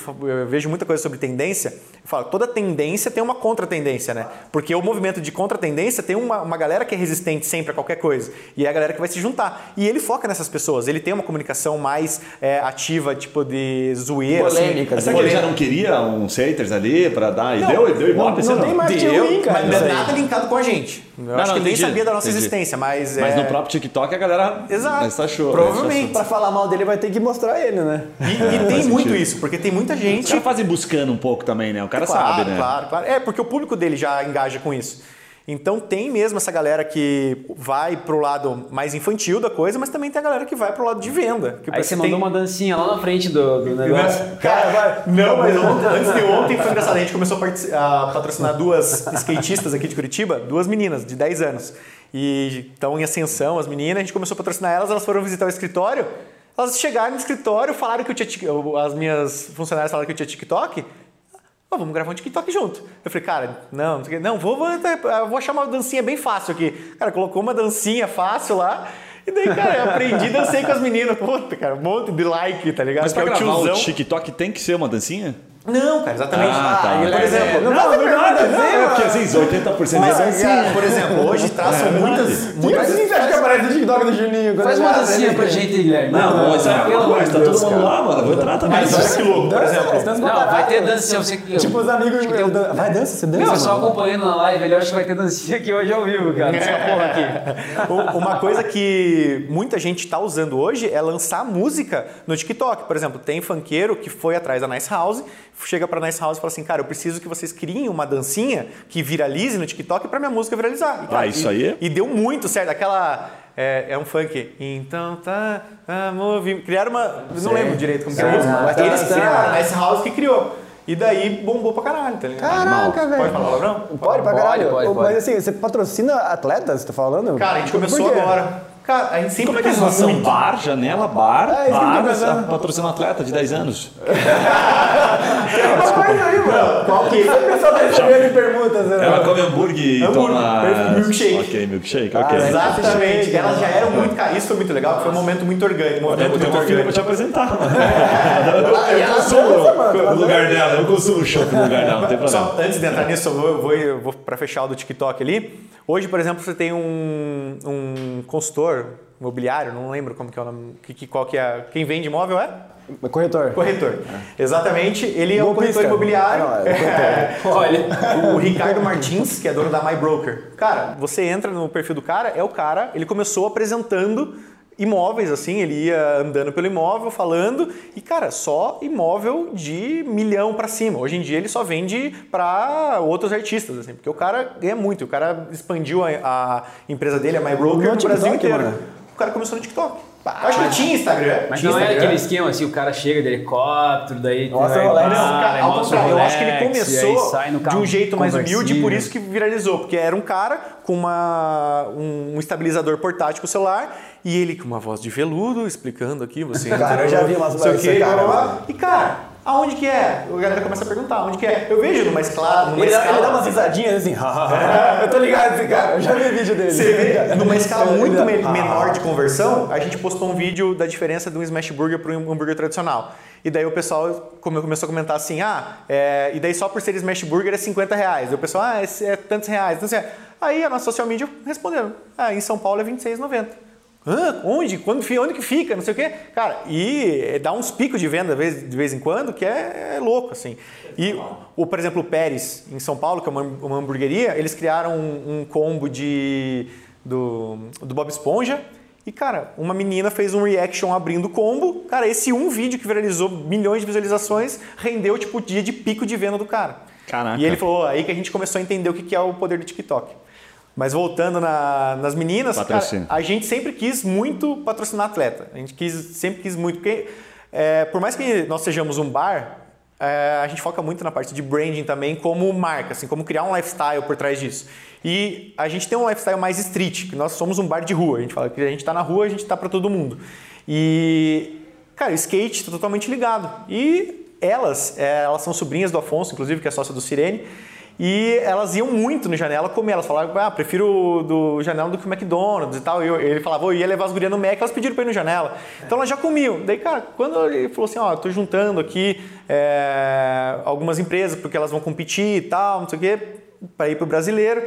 vejo muita coisa sobre tendência, eu falo, toda tendência tem uma contra-tendência, né? Porque o movimento de contra-tendência tem uma, uma galera que é resistente sempre a qualquer coisa. E é a galera que vai se juntar. E ele foca nessas pessoas. Ele tem uma comunicação mais é, ativa, tipo de zoeira. Polêmica, assim. Será que ele já não queria uns haters ali pra dar? E Não, deu, deu Não, ibope, não você tem mais Deu, ruim, cara. mas não é nada linkado com a gente. Eu Não, acho não, que ele nem sabia da nossa entendi. existência, mas. Mas é... no próprio TikTok a galera Exato. mas achou. Provavelmente. Pra falar mal dele vai ter que mostrar ele, né? E, e tem faz muito sentido. isso, porque tem muita gente. caras fazem buscando um pouco também, né? O cara claro, sabe, né? Claro, claro. É, porque o público dele já engaja com isso. Então tem mesmo essa galera que vai pro lado mais infantil da coisa, mas também tem a galera que vai pro lado de venda. Que Aí você tem- mandou uma dancinha lá na frente do, do negócio. Cara, vai. Não, mas ontem- antes de ontem foi engraçado. A gente começou a, a patrocinar duas skatistas aqui de Curitiba, duas meninas de 10 anos. E estão em ascensão, as meninas. A gente começou a patrocinar elas, elas foram visitar o escritório. Elas chegaram no escritório, falaram que eu tinha. As minhas funcionárias falaram que eu tinha TikTok. Ó, vamos gravar um TikTok junto. Eu falei, cara, não, não, sei o quê. não vou, vou, vou achar uma dancinha bem fácil aqui. Cara, colocou uma dancinha fácil lá. E daí, cara, eu aprendi, dancei com as meninas. Puta, cara, um monte de like, tá ligado? Mas pra Que é o gravar o tiozão. TikTok tem que ser uma dancinha? Não, cara, exatamente. Ah, tá. e, por exemplo, Não, não, verdade, É, porque às vezes 80% mas, é dancinha. cara, por exemplo, hoje traçam muitas, Mas muitas assim você acha que aparece no TikTok do Juninho? Faz uma dancinha né? pra gente, Guilherme. Não, mas é pelo amor coisa, de tá Deus, todo mundo lá, mano. Vou entrar também. Mas que louco, por Dança, exemplo. Não, vai ter. Você... Tipo, os amigos. dan- Vai, dança, você dança. Não, só acompanhando na live, ele acha que vai ter dancinha aqui hoje ao vivo, cara. Essa porra aqui. Uma coisa que muita gente está usando hoje é lançar música no TikTok. Por exemplo, tem funkeiro que foi atrás da Nice House, chega pra Nice House e fala assim, cara, eu preciso que vocês criem uma dancinha que viralize no TikTok para minha música viralizar. E, cara, Ah, isso e- aí é- E deu muito certo. Aquela... É, é um funk. Então tá, tá movi- Criaram uma... Não lembro direito como que é a música. mas eles criaram, a Nice House que criou. E daí bombou pra caralho, tá ligado? Caraca, velho. Pode falar palavrão? Pode, pra Pode, caralho. pode, pode. Mas assim, você patrocina atletas, tá falando? Cara, a gente começou agora. Cara, a gente sempre Como é que pensou são muito. bar, janela, bar, É, eu bar, pensando. patrocina um atleta de 10 anos. Mas aí, mano. Qual que... O pessoal tá recebendo perguntas, né? Ela come hambúrguer e Hambúrguer, toma... milkshake. Ok, milkshake, Ah, ok. Exatamente, elas já eram muito caras. Isso foi muito legal, foi um momento muito orgânico. Um Eu momento tenho muito uma filha pra te apresentar. E Eu ela consumo ela no lugar dela, eu consumo chopp no lugar dela, não tem problema. Só antes de entrar nisso, eu vou, eu vou, eu vou para fechar o do TikTok ali. Hoje, por exemplo, você tem um, um consultor imobiliário, não lembro como que é o nome, que, qual que é, quem vende imóvel é? Corretor. Corretor. Exatamente, ele é um corretor imobiliário. Não, é Olha, O Ricardo Martins, que é dono da My Broker. Cara, você entra no perfil do cara, é o cara, ele começou apresentando imóveis, assim, ele ia andando pelo imóvel, falando, e cara, só imóvel de milhão pra cima. Hoje em dia ele só vende pra outros artistas, assim, porque o cara ganha muito, o cara expandiu a, a empresa dele, a My Broker, No no, Brasil TikTok, inteiro. mano. O cara começou no TikTok. Eu acho que tinha Instagram. Mas tinha não é Instagram. aquele esquema assim, o cara chega de helicóptero, daí Mostra o Rolex. cara, ao contrário, eu acho que ele começou de um jeito mais humilde, por isso que viralizou. Porque era um cara com uma, um, estabilizador portátil com o celular e ele com uma voz de veludo explicando aqui, você. Cara, eu já vi umas quê, cara. E cara, aonde que é? A galera começa a perguntar, onde que é? Eu vejo numa escala. Numa Ele escala ele dá umas risadinhas assim. eu tô ligado esse cara. Eu já vi vídeo dele. Você vê, numa escala muito me- menor de conversão, a gente postou um vídeo da diferença de um smash burger para um hambúrguer tradicional. E daí o pessoal come- começou a comentar assim, ah, é, e daí só por ser smash burger é 50 reais. E o pessoal, ah, esse é tantos reais, tantos reais. Aí a nossa social media respondeu, ah, em São Paulo é 26,90. Hã? Onde? Quando, onde que fica? Não sei o quê. Cara, e dá uns picos de venda de vez, de vez em quando que é, é louco, assim. E, o, por exemplo, o Pérez, em São Paulo, que é uma, uma hamburgueria, eles criaram um, um combo de, do, do Bob Esponja. E, cara, uma menina fez um reaction abrindo o combo. Cara, esse um vídeo que viralizou milhões de visualizações rendeu, tipo, o dia de pico de venda do cara. Caraca. E ele falou, aí que a gente começou a entender o que é o poder do TikTok. Mas voltando na- nas meninas, cara, a gente sempre quis muito patrocinar atleta. A gente quis, sempre quis muito, porque é, por mais que nós sejamos um bar, é, a gente foca muito na parte de branding também como marca, assim, como criar um lifestyle por trás disso. E a gente tem um lifestyle mais street, que nós somos um bar de rua. A gente fala que a gente está na rua, a gente está para todo mundo. E, cara, o skate está totalmente ligado. E elas, é, elas são sobrinhas do Afonso, inclusive, que é sócia do Sirene. E elas iam muito no Janela comer. Elas falavam, ah, prefiro do Janela do que o McDonald's e tal. E ele falava, eu ia levar as gurias no Mac, elas pediram pra ir no Janela. Então elas já comiam. Daí, cara, quando ele falou assim, ó, eu tô juntando aqui é, algumas empresas porque elas vão competir e tal, não sei o quê, para ir pro brasileiro.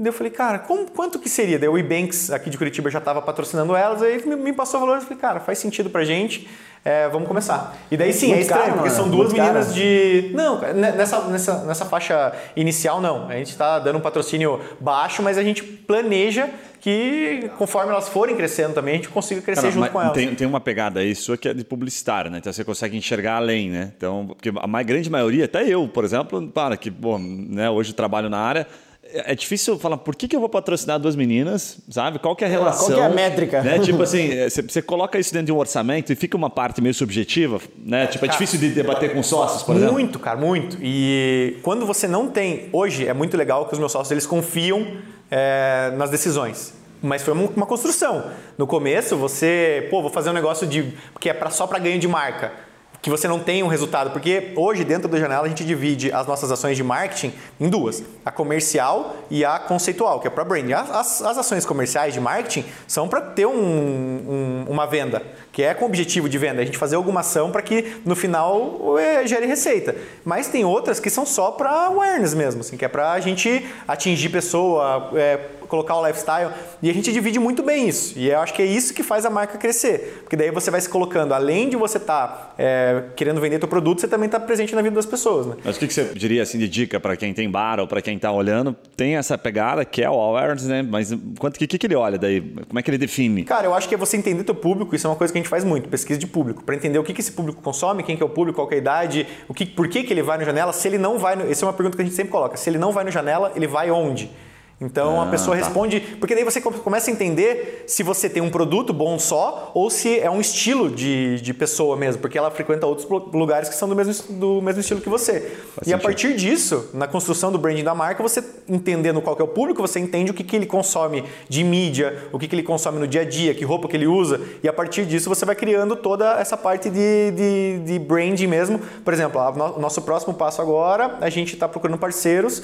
Daí eu falei, cara, como- quanto que seria? Daí o Ebanks aqui de Curitiba já estava patrocinando elas, aí ele me, passou o valor, eu falei, cara, faz sentido pra gente, é, vamos começar. E daí sim, é Muito estranho, caro, porque né? são duas meninas caro. de... Não, ne- nessa, nessa, nessa faixa inicial não, a gente está dando um patrocínio baixo, mas a gente planeja que conforme elas forem crescendo também, a gente consiga crescer Cara, junto com elas. Tem, tem uma pegada aí sua que é de publicitário, né? Então você consegue enxergar além, né? Então, porque a mais grande maioria, até eu, por exemplo, para que, bom, né, hoje trabalho na área, é é difícil falar por que, que eu vou patrocinar duas meninas, sabe? Qual que é a relação? Qual que é a métrica? Né? Tipo assim, é, você, você coloca isso dentro de um orçamento e fica uma parte meio subjetiva, né? Tipo, é cara, difícil de debater com sócios, por exemplo. Muito, cara, muito. E quando você não tem. Hoje é muito legal que os meus sócios eles confiam é, nas decisões. Mas foi uma uma construção. No começo, você, pô, vou fazer um negócio de que é pra, só para ganho de marca. Que você não tem um resultado. Porque hoje, dentro da janela, a gente divide as nossas ações de marketing em duas: a comercial e a conceitual, que é para branding. As, as- ações comerciais de marketing são para ter um- um- uma venda, que é com objetivo de venda. A gente fazer alguma ação para que no final é, gere receita. Mas tem outras que são só para awareness mesmo, assim, que é para a gente atingir pessoa, é, colocar o lifestyle. E a gente divide muito bem isso. E eu acho que é isso que faz a marca crescer. Porque daí você vai se colocando, além de você estar querendo vender teu produto, você também está presente na vida das pessoas, né? Mas o que, que você diria assim de dica para quem tem bar ou para quem está olhando? Tem essa pegada que é o awareness, né? Mas quanto que, que, que ele olha daí? Como é que ele define? Cara, eu acho que é você entender teu público, isso é uma coisa que a gente faz muito, pesquisa de público, para entender o que, que esse público consome, quem que é o público, qual que é a idade, o que, por que, que ele vai no janela, se ele não vai no. Essa é uma pergunta que a gente sempre coloca. Se ele não vai no janela, ele vai onde? Então a Ah, pessoa tá. responde. Porque daí você come- começa a entender se você tem um produto bom só ou se é um estilo de, de pessoa mesmo, porque ela frequenta outros lu- lugares que são do mesmo, es- do mesmo estilo que você. e a sentido. partir disso, na construção do branding da marca, você entendendo qual é o público, você entende o que, que ele consome de mídia, o que, que ele consome no dia a dia, que roupa que ele usa, e a partir disso você vai criando toda essa parte de, de, de branding mesmo. Por exemplo, a no- o nosso próximo passo agora, a gente está procurando parceiros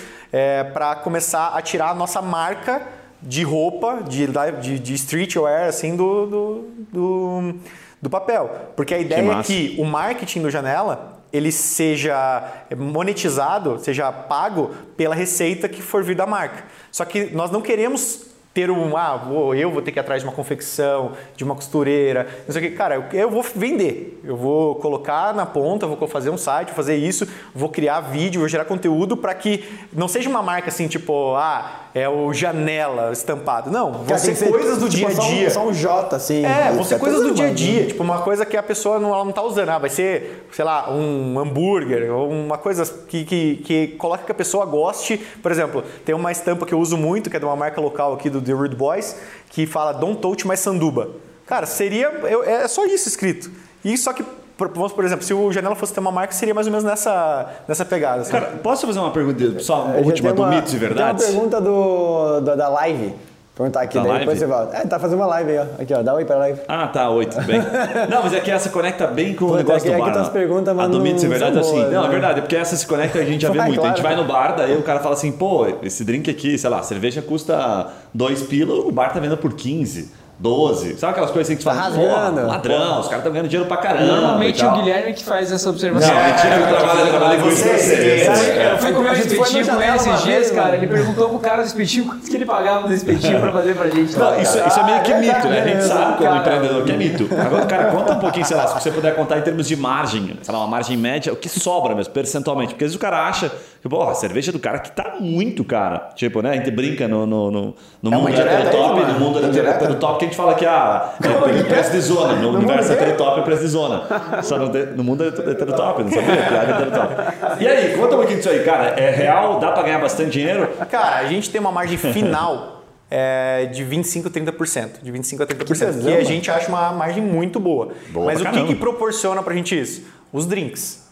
para começar a tirar a nossa marca de roupa, de, de, de streetwear, assim, do, do, do, do papel. Porque a ideia é massa. que o marketing do Janela ele seja monetizado, seja pago pela receita que for vir da marca. Só que nós não queremos ter um, ah, vou, eu vou ter que ir atrás de uma confecção, de uma costureira, não sei o que. Cara, eu, eu vou vender. Eu vou colocar na ponta, vou fazer um site, vou fazer isso, vou criar vídeo, vou gerar conteúdo para que não seja uma marca assim, tipo, ah, é o Janela estampado. Não, vão ser coisas do tipo, dia a só um- dia. Só um J, assim. É, vão ser coisas do dia a dia, tipo uma coisa que a pessoa não, ela não tá usando. Ah, vai ser, sei lá, um hambúrguer ou uma coisa que, que, que coloca que a pessoa goste. Por exemplo, tem uma estampa que eu uso muito, que é de uma marca local aqui do The Rude Boys, que fala Don't touch my sanduba. Cara, seria. eu- é só isso escrito. E só que, vamos, por exemplo, se o Janela fosse ter uma marca, seria mais ou menos nessa, nessa pegada. assim. Cara, posso fazer uma pergunta, só uma A última do uma- mitos e verdades? Tem uma pergunta do, do- da live. Perguntar aqui, Da daí live? depois você volta. É, tá fazendo uma live aí, ó. Aqui, ó. Dá oi pra live. Ah, tá, oi, tudo bem. Não, mas é que essa conecta bem com o Puta, negócio é do é bar. tuas né? perguntas, a mas do não mitos e verdade é assim. boas, não, é né? verdade, é porque essa se conecta a gente já vê Vai, muito. A gente claro. vai no bar, daí o cara fala assim, pô, esse drink aqui, sei lá, cerveja custa 2 pila, o bar tá vendendo por 15. 12, sabe aquelas coisas assim que você Tá fala, rasgando. "Pô, ladrão, os caras estão ganhando dinheiro pra caramba. Normalmente o tal." Guilherme que faz essa observação. Não, mentira, eu trabalho, eu trabalho com isso pra vocês. Eu fui comer um espetinho com ele esses dias, cara. Ele perguntou pro cara do espetinho quanto que ele pagava no espetinho pra fazer pra gente. Não, isso, isso é meio que Ah, mito, né? A gente é, sabe como cara. empreendedor que é mito. Agora, cara, conta um pouquinho, sei lá, se você puder contar em termos de margem, sei lá, uma margem média, o que sobra mesmo, percentualmente. Porque às vezes o cara acha que, pô, a cerveja do cara que tá muito cara. Tipo, né? A gente brinca no, no, no, no mundo heterotop, no mundo heterotop, que a gente fala que ah, é preço de zona. No universo mundo heterotop é preço de zona. Só no, de- no mundo heterotop, não sabia? Piada heterotop. E aí, conta um pouquinho disso aí, cara. É real? Dá pra ganhar bastante dinheiro? Cara, a gente tem uma margem final é, de 25% a 30%. De 25% a 30%. Que, tesão, que a mano. gente acha uma margem muito boa. Boa Mas o que, que proporciona pra gente isso? Os drinks.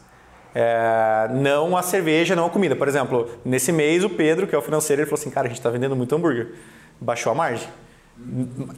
É, não a cerveja, não a comida. Por exemplo, nesse mês o Pedro, que é o financeiro, ele falou assim: cara, a gente está vendendo muito hambúrguer. Baixou a margem.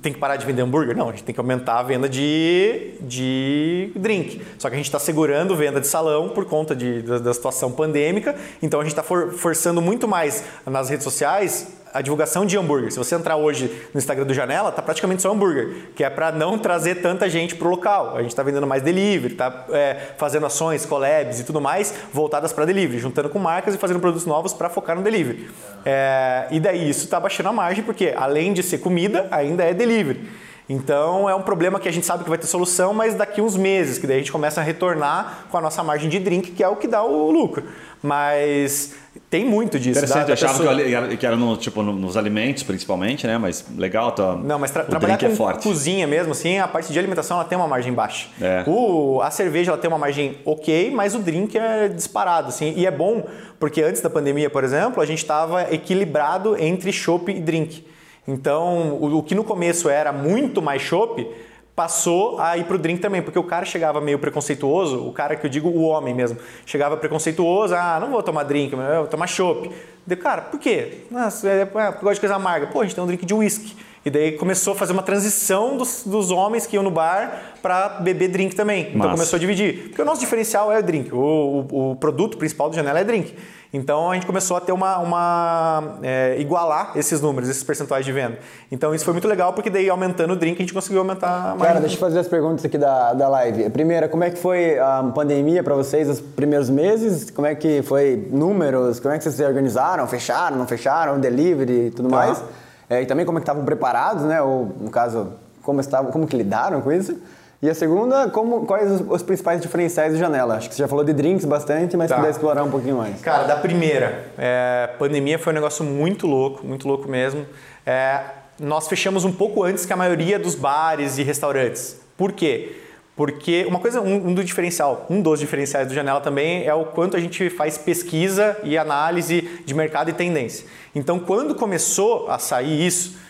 Tem que parar de vender hambúrguer? Não, a gente tem que aumentar a venda de, de drink. Só que a gente está segurando venda de salão por conta de, da, da situação pandêmica. Então a gente está for- forçando muito mais nas redes sociais a divulgação de hambúrguer. Se você entrar hoje no Instagram do Janela, tá praticamente só hambúrguer, que é para não trazer tanta gente pro local. A gente está vendendo mais delivery, tá é, fazendo ações, collabs e tudo mais voltadas para delivery, juntando com marcas e fazendo produtos novos para focar no delivery. É, e daí isso está baixando a margem, porque além de ser comida, ainda é delivery. Então é um problema que a gente sabe que vai ter solução, mas daqui uns meses, que daí a gente começa a retornar com a nossa margem de drink, que é o que dá o lucro. Mas tem muito disso. Interessante, da- da achava pessoa- que, eu que era no, tipo, no- nos alimentos, principalmente, né? Mas legal, tá, Não, mas tra trabalhar drink com é forte. cozinha mesmo, assim, a parte de alimentação ela tem uma margem baixa. É. O, a cerveja ela tem uma margem ok, mas o drink é disparado, assim. E é bom, porque antes da pandemia, por exemplo, a gente estava equilibrado entre chopp e drink. Então, o, o que no começo era muito mais chopp, passou a ir pro drink também, porque o cara chegava meio preconceituoso, o cara que eu digo, o homem mesmo, chegava preconceituoso, ah, não vou tomar drink, eu vou tomar chopp. Deu, cara, por quê? Nossa, é, é, gosto de coisa amarga. Pô, a gente tem um drink de whisky. E daí começou a fazer uma transição dos, dos homens que iam no bar para beber drink também. Então Massa. começou a dividir. Porque o nosso diferencial é o drink. O, o, o produto principal do Janela é drink. Então a gente começou a ter uma. uma é, igualar esses números, esses percentuais de venda. Então isso foi muito legal, porque daí aumentando o drink a gente conseguiu aumentar a Cara, deixa eu fazer as perguntas aqui da, da live. Primeira, como é que foi a pandemia para vocês os primeiros meses? Como é que foi números? Como é que vocês se organizaram? Fecharam, não fecharam? Delivery e tudo Tá. mais? É, e também como é que estavam preparados, né? Ou, no caso, como, estavam, como que lidaram com isso? E a segunda, como, quais os, os principais diferenciais do Janela? Acho que você já falou de drinks bastante, mas Tá. puder explorar um pouquinho mais. Cara, da primeira, é, pandemia foi um negócio muito louco, muito louco mesmo. É, nós fechamos um pouco antes que a maioria dos bares e restaurantes. Por quê? Porque uma coisa, um, um do diferencial, um dos diferenciais do Janela também é o quanto a gente faz pesquisa e análise de mercado e tendência. Então, quando começou a sair isso,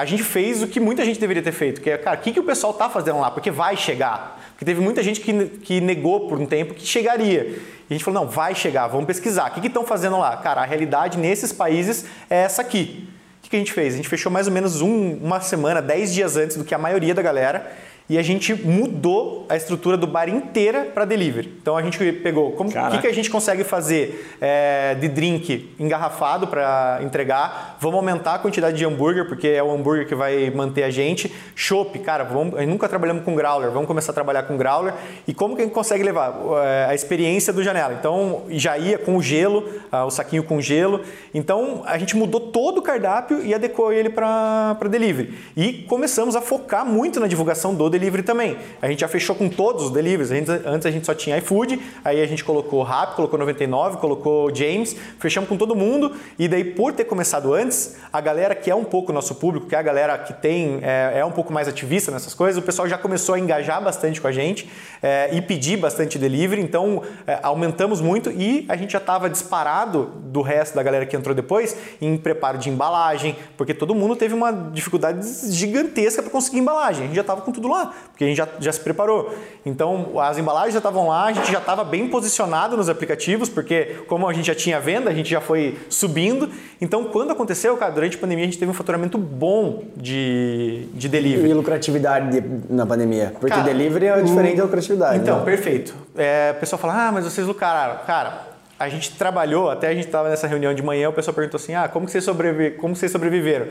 a gente fez o que muita gente deveria ter feito, que é, cara, o que, que o pessoal tá fazendo lá? Porque vai chegar. Porque teve muita gente que, que negou por um tempo que chegaria. E a gente falou, não, vai chegar, vamos pesquisar. O que estão fazendo lá? Cara, a realidade nesses países é essa aqui. O que, que a gente fez? A gente fechou mais ou menos um- uma semana, 10 dias antes do que a maioria da galera. E a gente mudou a estrutura do bar inteira para delivery. Então a gente pegou como o que, que a gente consegue fazer é, de drink engarrafado para entregar. Vamos aumentar a quantidade de hambúrguer, porque é o hambúrguer que vai manter a gente. Chopp, cara, vamos, nunca trabalhamos com growler, vamos começar a trabalhar com growler. E como que a gente consegue levar É, a experiência do janela? Então já ia com o gelo, ah, o saquinho com gelo. Então a gente mudou todo o cardápio e adequou ele para delivery. E começamos a focar muito na divulgação do delivery delivery também. A gente já fechou com todos os deliveries. Antes a gente só tinha iFood, aí a gente colocou Rap, colocou 99, colocou James, fechamos com todo mundo. E daí, por ter começado antes, a galera que é um pouco nosso público, que é a galera que tem é, é um pouco mais ativista nessas coisas, o pessoal já começou a engajar bastante com a gente é, e pedir bastante delivery. Então, é, aumentamos muito e a gente já estava disparado do resto da galera que entrou depois em preparo de embalagem, porque todo mundo teve uma dificuldade gigantesca para conseguir embalagem. A gente já estava com tudo lá, porque a gente já, já se preparou. Então, as embalagens já estavam lá, a gente já estava bem posicionado nos aplicativos, porque como a gente já tinha venda, a gente já foi subindo. Então, quando aconteceu, cara, durante a pandemia a gente teve um faturamento bom de, de delivery. E lucratividade de- na pandemia? Porque Cara, delivery é diferente da lucratividade. Então, né? perfeito. É, o pessoal fala, ah, mas vocês lucraram. Cara, a gente trabalhou, até a gente estava nessa reunião de manhã, o pessoal perguntou assim, ah, como que vocês, sobrevi como que vocês sobreviveram?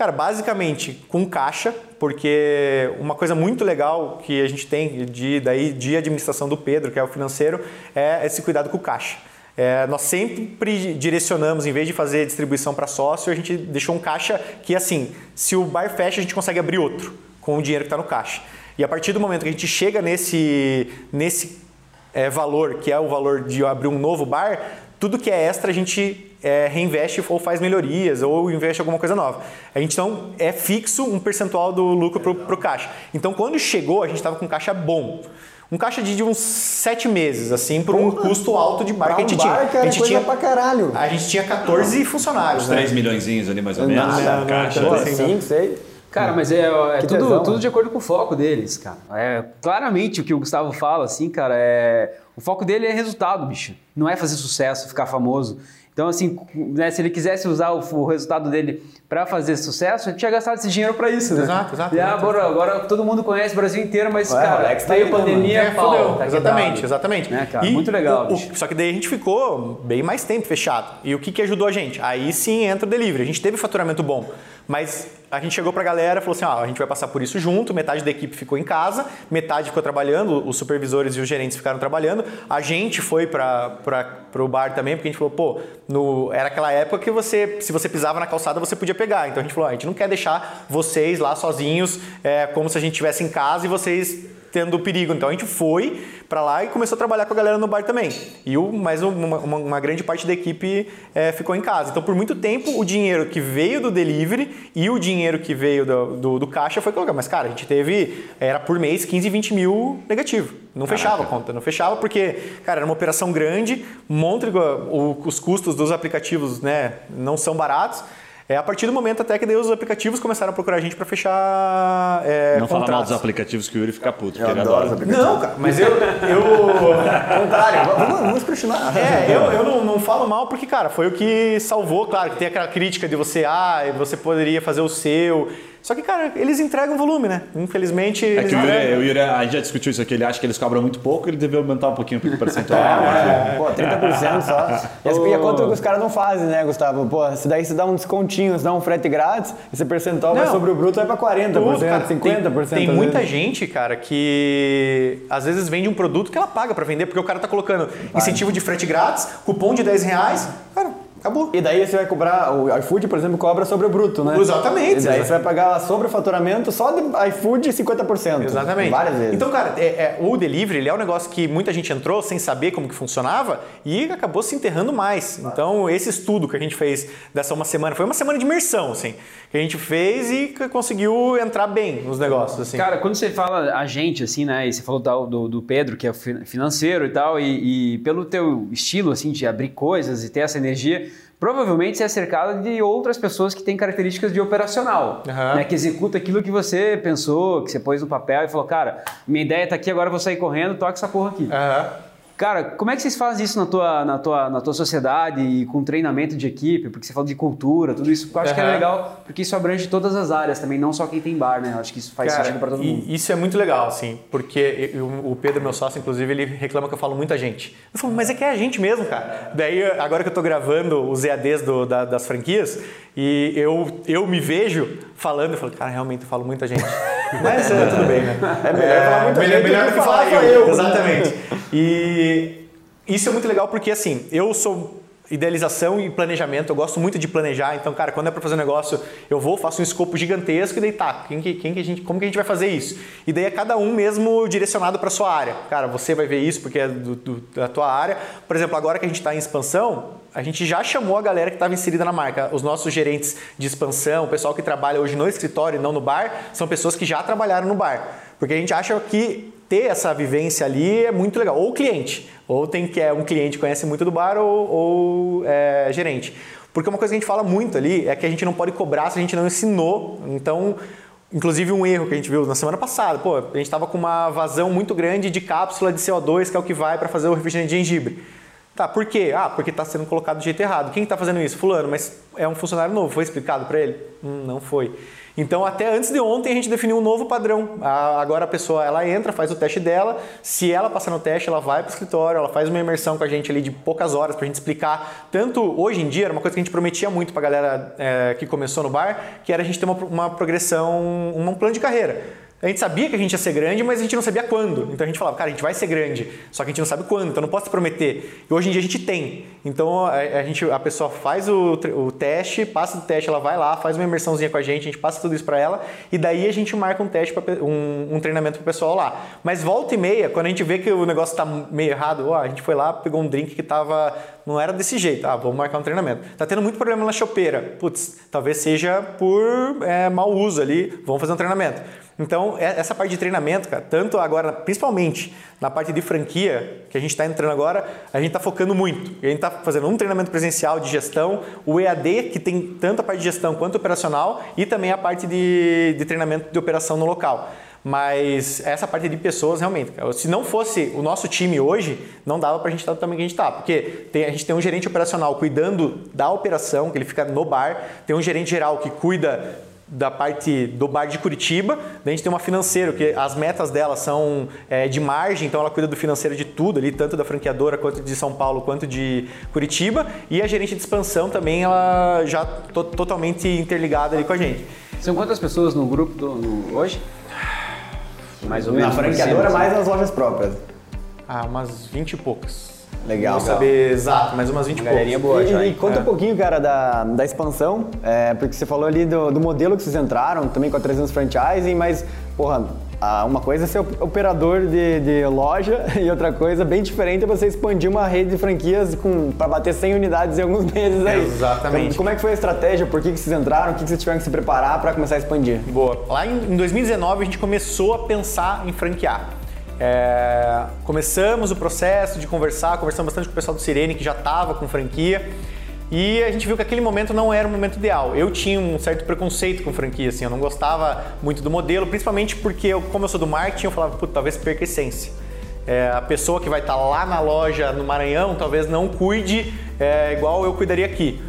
Cara, basicamente com caixa, porque uma coisa muito legal que a gente tem de, daí, de administração do Pedro, que é o financeiro, é esse cuidado com o caixa. É, nós sempre direcionamos, em vez de fazer distribuição para sócio, a gente deixou um caixa que, assim, se o bar fecha, a gente consegue abrir outro com o dinheiro que está no caixa. E a partir do momento que a gente chega nesse, nesse é, valor, que é o valor de abrir um novo bar, tudo que é extra a gente é, reinveste ou faz melhorias ou investe em alguma coisa nova. A gente então é fixo um percentual do lucro para o caixa. Então quando chegou, a gente estava com caixa bom. Um caixa de, de uns sete meses, assim, por um custo alto de bar Pra que a gente um bar, tinha. cara, a gente coisa tinha pra caralho. A gente tinha 14 funcionários, né? 3 milhões ali mais ou menos. Nada, caixa. Assim, sim, sei. Cara, mas é, é tudo, tesão, tudo de acordo com o foco deles, cara. É, claramente o que o Gustavo fala, assim, cara, é. O foco dele é resultado, bicho. Não é fazer sucesso, ficar famoso. Então, assim, né, se ele quisesse usar o, o resultado dele para fazer sucesso, ele tinha gastado esse dinheiro para isso, né? Exato, exato, E exato. agora, agora todo mundo conhece o Brasil inteiro, mas, Ué, cara, Alex tá aí, a pandemia, É, pau, fudeu. tá exatamente, exatamente. Né, cara? Muito legal, o- o- bicho. só que daí a gente ficou bem mais tempo fechado. E o que, que ajudou a gente? Aí sim entra o delivery. A gente teve faturamento bom, mas a gente chegou pra galera e falou assim: ó, a gente vai passar por isso junto. Metade da equipe ficou em casa, metade ficou trabalhando, os supervisores e os gerentes ficaram trabalhando. A gente foi para o bar também, porque a gente falou: pô, no, era aquela época que você, se você pisava na calçada, você podia pegar. Então a gente falou: ó, a gente não quer deixar vocês lá sozinhos, é, como se a gente estivesse em casa e vocês tendo perigo. Então a gente foi pra lá e começou a trabalhar com a galera no bar também. E o, mas uma, uma- uma grande parte da equipe é, ficou em casa. Então por muito tempo o dinheiro que veio do delivery e o dinheiro que veio do, do, do caixa foi colocado. Mas cara, a gente teve, era por mês 15, 20 mil negativo. Não fechava a conta, não fechava porque, cara, era uma operação grande, um monte os custos dos aplicativos né, não são baratos. É a partir do momento até que daí os aplicativos começaram a procurar a gente para fechar é, Não fala mal dos aplicativos que o Yuri fica puto, Eu porque ele adoro os adora. aplicativos. Não, cara, mas eu. eu Contrário, vamos, vamos continuar. é, eu, eu não, não falo mal porque, cara, foi o que salvou. Claro que tem aquela crítica de você, ah, você poderia fazer o seu. Só que, cara, eles entregam volume, né? Infelizmente. É eles que o Yuri, entregam. o Yuri, a gente já discutiu isso aqui, ele acha que eles cobram muito pouco, ele deve aumentar um pouquinho o percentual. É, Pô, 30% só. E a conta que os caras não fazem, né, Gustavo? Pô, se daí você dá um descontinho, você dá um frete grátis, esse percentual vai Não. sobre o bruto, vai pra 40%, Tudo, cara. 50%. Tem, tem muita gente, cara, que às vezes vende um produto que ela paga pra vender, porque o cara tá colocando incentivo de frete grátis, cupom de 10 reais. Cara, acabou. E daí você vai cobrar, o iFood, por exemplo, cobra sobre o bruto, né? Exatamente. E daí você vai pagar sobre o faturamento só de iFood 50%. Exatamente. Várias vezes. Então, cara, é- é, o delivery ele é um negócio que muita gente entrou sem saber como que funcionava e acabou se enterrando mais. Então, esse estudo que a gente fez dessa uma semana, foi uma semana de imersão, assim, que a gente fez e que conseguiu entrar bem nos negócios, assim. Cara, quando você fala a gente, assim, né? E você falou do, do Pedro, que é fi- financeiro e tal, e, e pelo teu estilo, assim, de abrir coisas e ter essa energia, provavelmente você é cercado de outras pessoas que têm características de operacional, Aham. né? Que executa aquilo que você pensou, que você pôs no papel e falou, cara, minha ideia tá aqui, agora eu vou sair correndo, toca essa porra aqui. Aham. Cara, como é que vocês fazem isso na tua, na tua, na tua sociedade e com treinamento de equipe? Porque você falou de cultura, tudo isso. Eu acho que é legal, porque isso abrange todas as áreas também, não só quem tem bar, né? Eu acho que isso faz Cara, sentido para todo mundo. Isso é muito legal, assim, porque eu- o Pedro, meu sócio, inclusive, ele reclama que eu falo muita gente. Eu falo, mas é que é a gente mesmo, cara. Daí, agora que eu tô gravando os EADs do- da- das franquias, e eu, eu me vejo falando, eu falo, cara, realmente eu falo muita gente. Mas é, tudo bem, né? É melhor falar muita melhor, melhor do que falar falar eu. eu. Exatamente. E isso é muito legal porque, assim, eu sou idealização e planejamento. Eu gosto muito de planejar. Então, cara, quando é para fazer um negócio, eu vou, faço um escopo gigantesco e daí tá, quem, quem que a gente, como que a gente vai fazer isso? E daí é cada um mesmo direcionado para sua área. Cara, você vai ver isso porque é do, do, da tua área. Por exemplo, agora que a gente está em expansão, a gente já chamou a galera que estava inserida na marca. Os nossos gerentes de expansão, o pessoal que trabalha hoje no escritório e não no bar, são pessoas que já trabalharam no bar. Porque a gente acha que ter essa vivência ali é muito legal. Ou cliente, ou tem que é um cliente que conhece muito do bar ou, ou é, gerente. Porque uma coisa que a gente fala muito ali é que a gente não pode cobrar se a gente não ensinou. Então, inclusive um erro que a gente viu na semana passada, pô, a gente estava com uma vazão muito grande de cápsula de CO2, que é o que vai para fazer o refrigerante de gengibre. Tá, por quê? Ah, porque está sendo colocado do jeito errado. Quem está fazendo isso? Fulano, mas é um funcionário novo. Foi explicado para ele? Hum, não foi. Então, até antes de ontem, a gente definiu um novo padrão. agora a pessoa ela entra, faz o teste dela. Se ela passar no teste, ela vai para o escritório, ela faz uma imersão com a gente ali de poucas horas para a gente explicar. Tanto hoje em dia, era uma coisa que a gente prometia muito para a galera é, que começou no bar, que era a gente ter uma, uma progressão, um plano de carreira. A gente sabia que a gente ia ser grande, mas a gente não sabia quando. Então a gente falava, cara, a gente vai ser grande, só que a gente não sabe quando, então não posso te prometer. E hoje em dia a gente tem. Então a, a gente, a pessoa faz o, o, teste, passa do teste, ela vai lá, faz uma imersãozinha com a gente, a gente passa tudo isso para ela, e daí a gente marca um teste, pra, um, um treinamento pro pessoal lá. Mas volta e meia, quando a gente vê que o negócio tá meio errado, ó, a gente foi lá, pegou um drink que tava. não era desse jeito. Ah, vamos marcar um treinamento. Tá tendo muito problema na chopeira. Putz, talvez seja por é, mau uso ali, vamos fazer um treinamento. Então, é, essa parte de treinamento, cara, tanto agora, principalmente na parte de franquia, que a gente está entrando agora, a gente está focando muito. A gente está fazendo um treinamento presencial de gestão, o EAD, que tem tanto a parte de gestão quanto operacional, e também a parte de, de treinamento de operação no local. Mas essa parte de pessoas, realmente, se não fosse o nosso time hoje, não dava para a gente estar do tamanho que a gente está. Porque tem, a gente tem um gerente operacional cuidando da operação, que ele fica no bar, tem um gerente geral que cuida da parte do bar de Curitiba, a gente tem uma financeira, que as metas dela são é, de margem, então ela cuida do financeiro de tudo ali, tanto da franqueadora quanto de São Paulo quanto de Curitiba, e a gerente de expansão também, ela já to totalmente interligada ali com a gente. São quantas pessoas no grupo do, no, hoje? Mais ou menos. Na franqueadora, mais nas lojas próprias. Ah, umas 20 e poucas. Legal. Não saber exato, mas umas 20 Galerinha boa, já. E, e conta é. um pouquinho, cara, da, da expansão, é, porque você falou ali do, do modelo que vocês entraram, também com a 300 Franchising, mas, porra, uma coisa é ser operador de, de, loja e outra coisa bem diferente é você expandir uma rede de franquias para bater 100 unidades em alguns meses aí. Exatamente. Então, como é que foi a estratégia? Por que, que vocês entraram? O que, que vocês tiveram que se preparar para começar a expandir? Boa. Lá em 2019 a gente começou a pensar em franquear. É, começamos o processo de conversar, conversamos bastante com o pessoal do Sirene que já estava com franquia e a gente viu que aquele momento não era o momento ideal. Eu tinha um certo preconceito com franquia, assim, eu não gostava muito do modelo, principalmente porque, eu, como eu sou do marketing, eu falava, puta, talvez perca a essência. É, a pessoa que vai estar tá lá na loja no Maranhão talvez não cuide é, igual eu cuidaria aqui.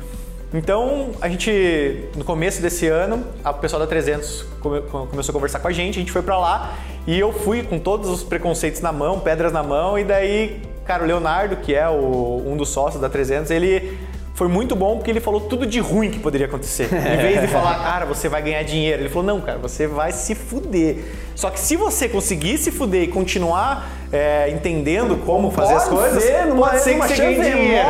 Então, a gente, no começo desse ano, a pessoal da 300 come, começou a conversar com a gente, a gente foi para lá e eu fui com todos os preconceitos na mão, pedras na mão, e daí, cara, o Leonardo, que é o, um dos sócios da 300, ele foi muito bom porque ele falou tudo de ruim que poderia acontecer. Em vez de falar, cara, você vai ganhar dinheiro, ele falou, não, cara, você vai se fuder. Só que se você conseguir se fuder e continuar é, entendendo como fazer pode as coisas, ser, numa, pode ser que você ganhe dinheiro.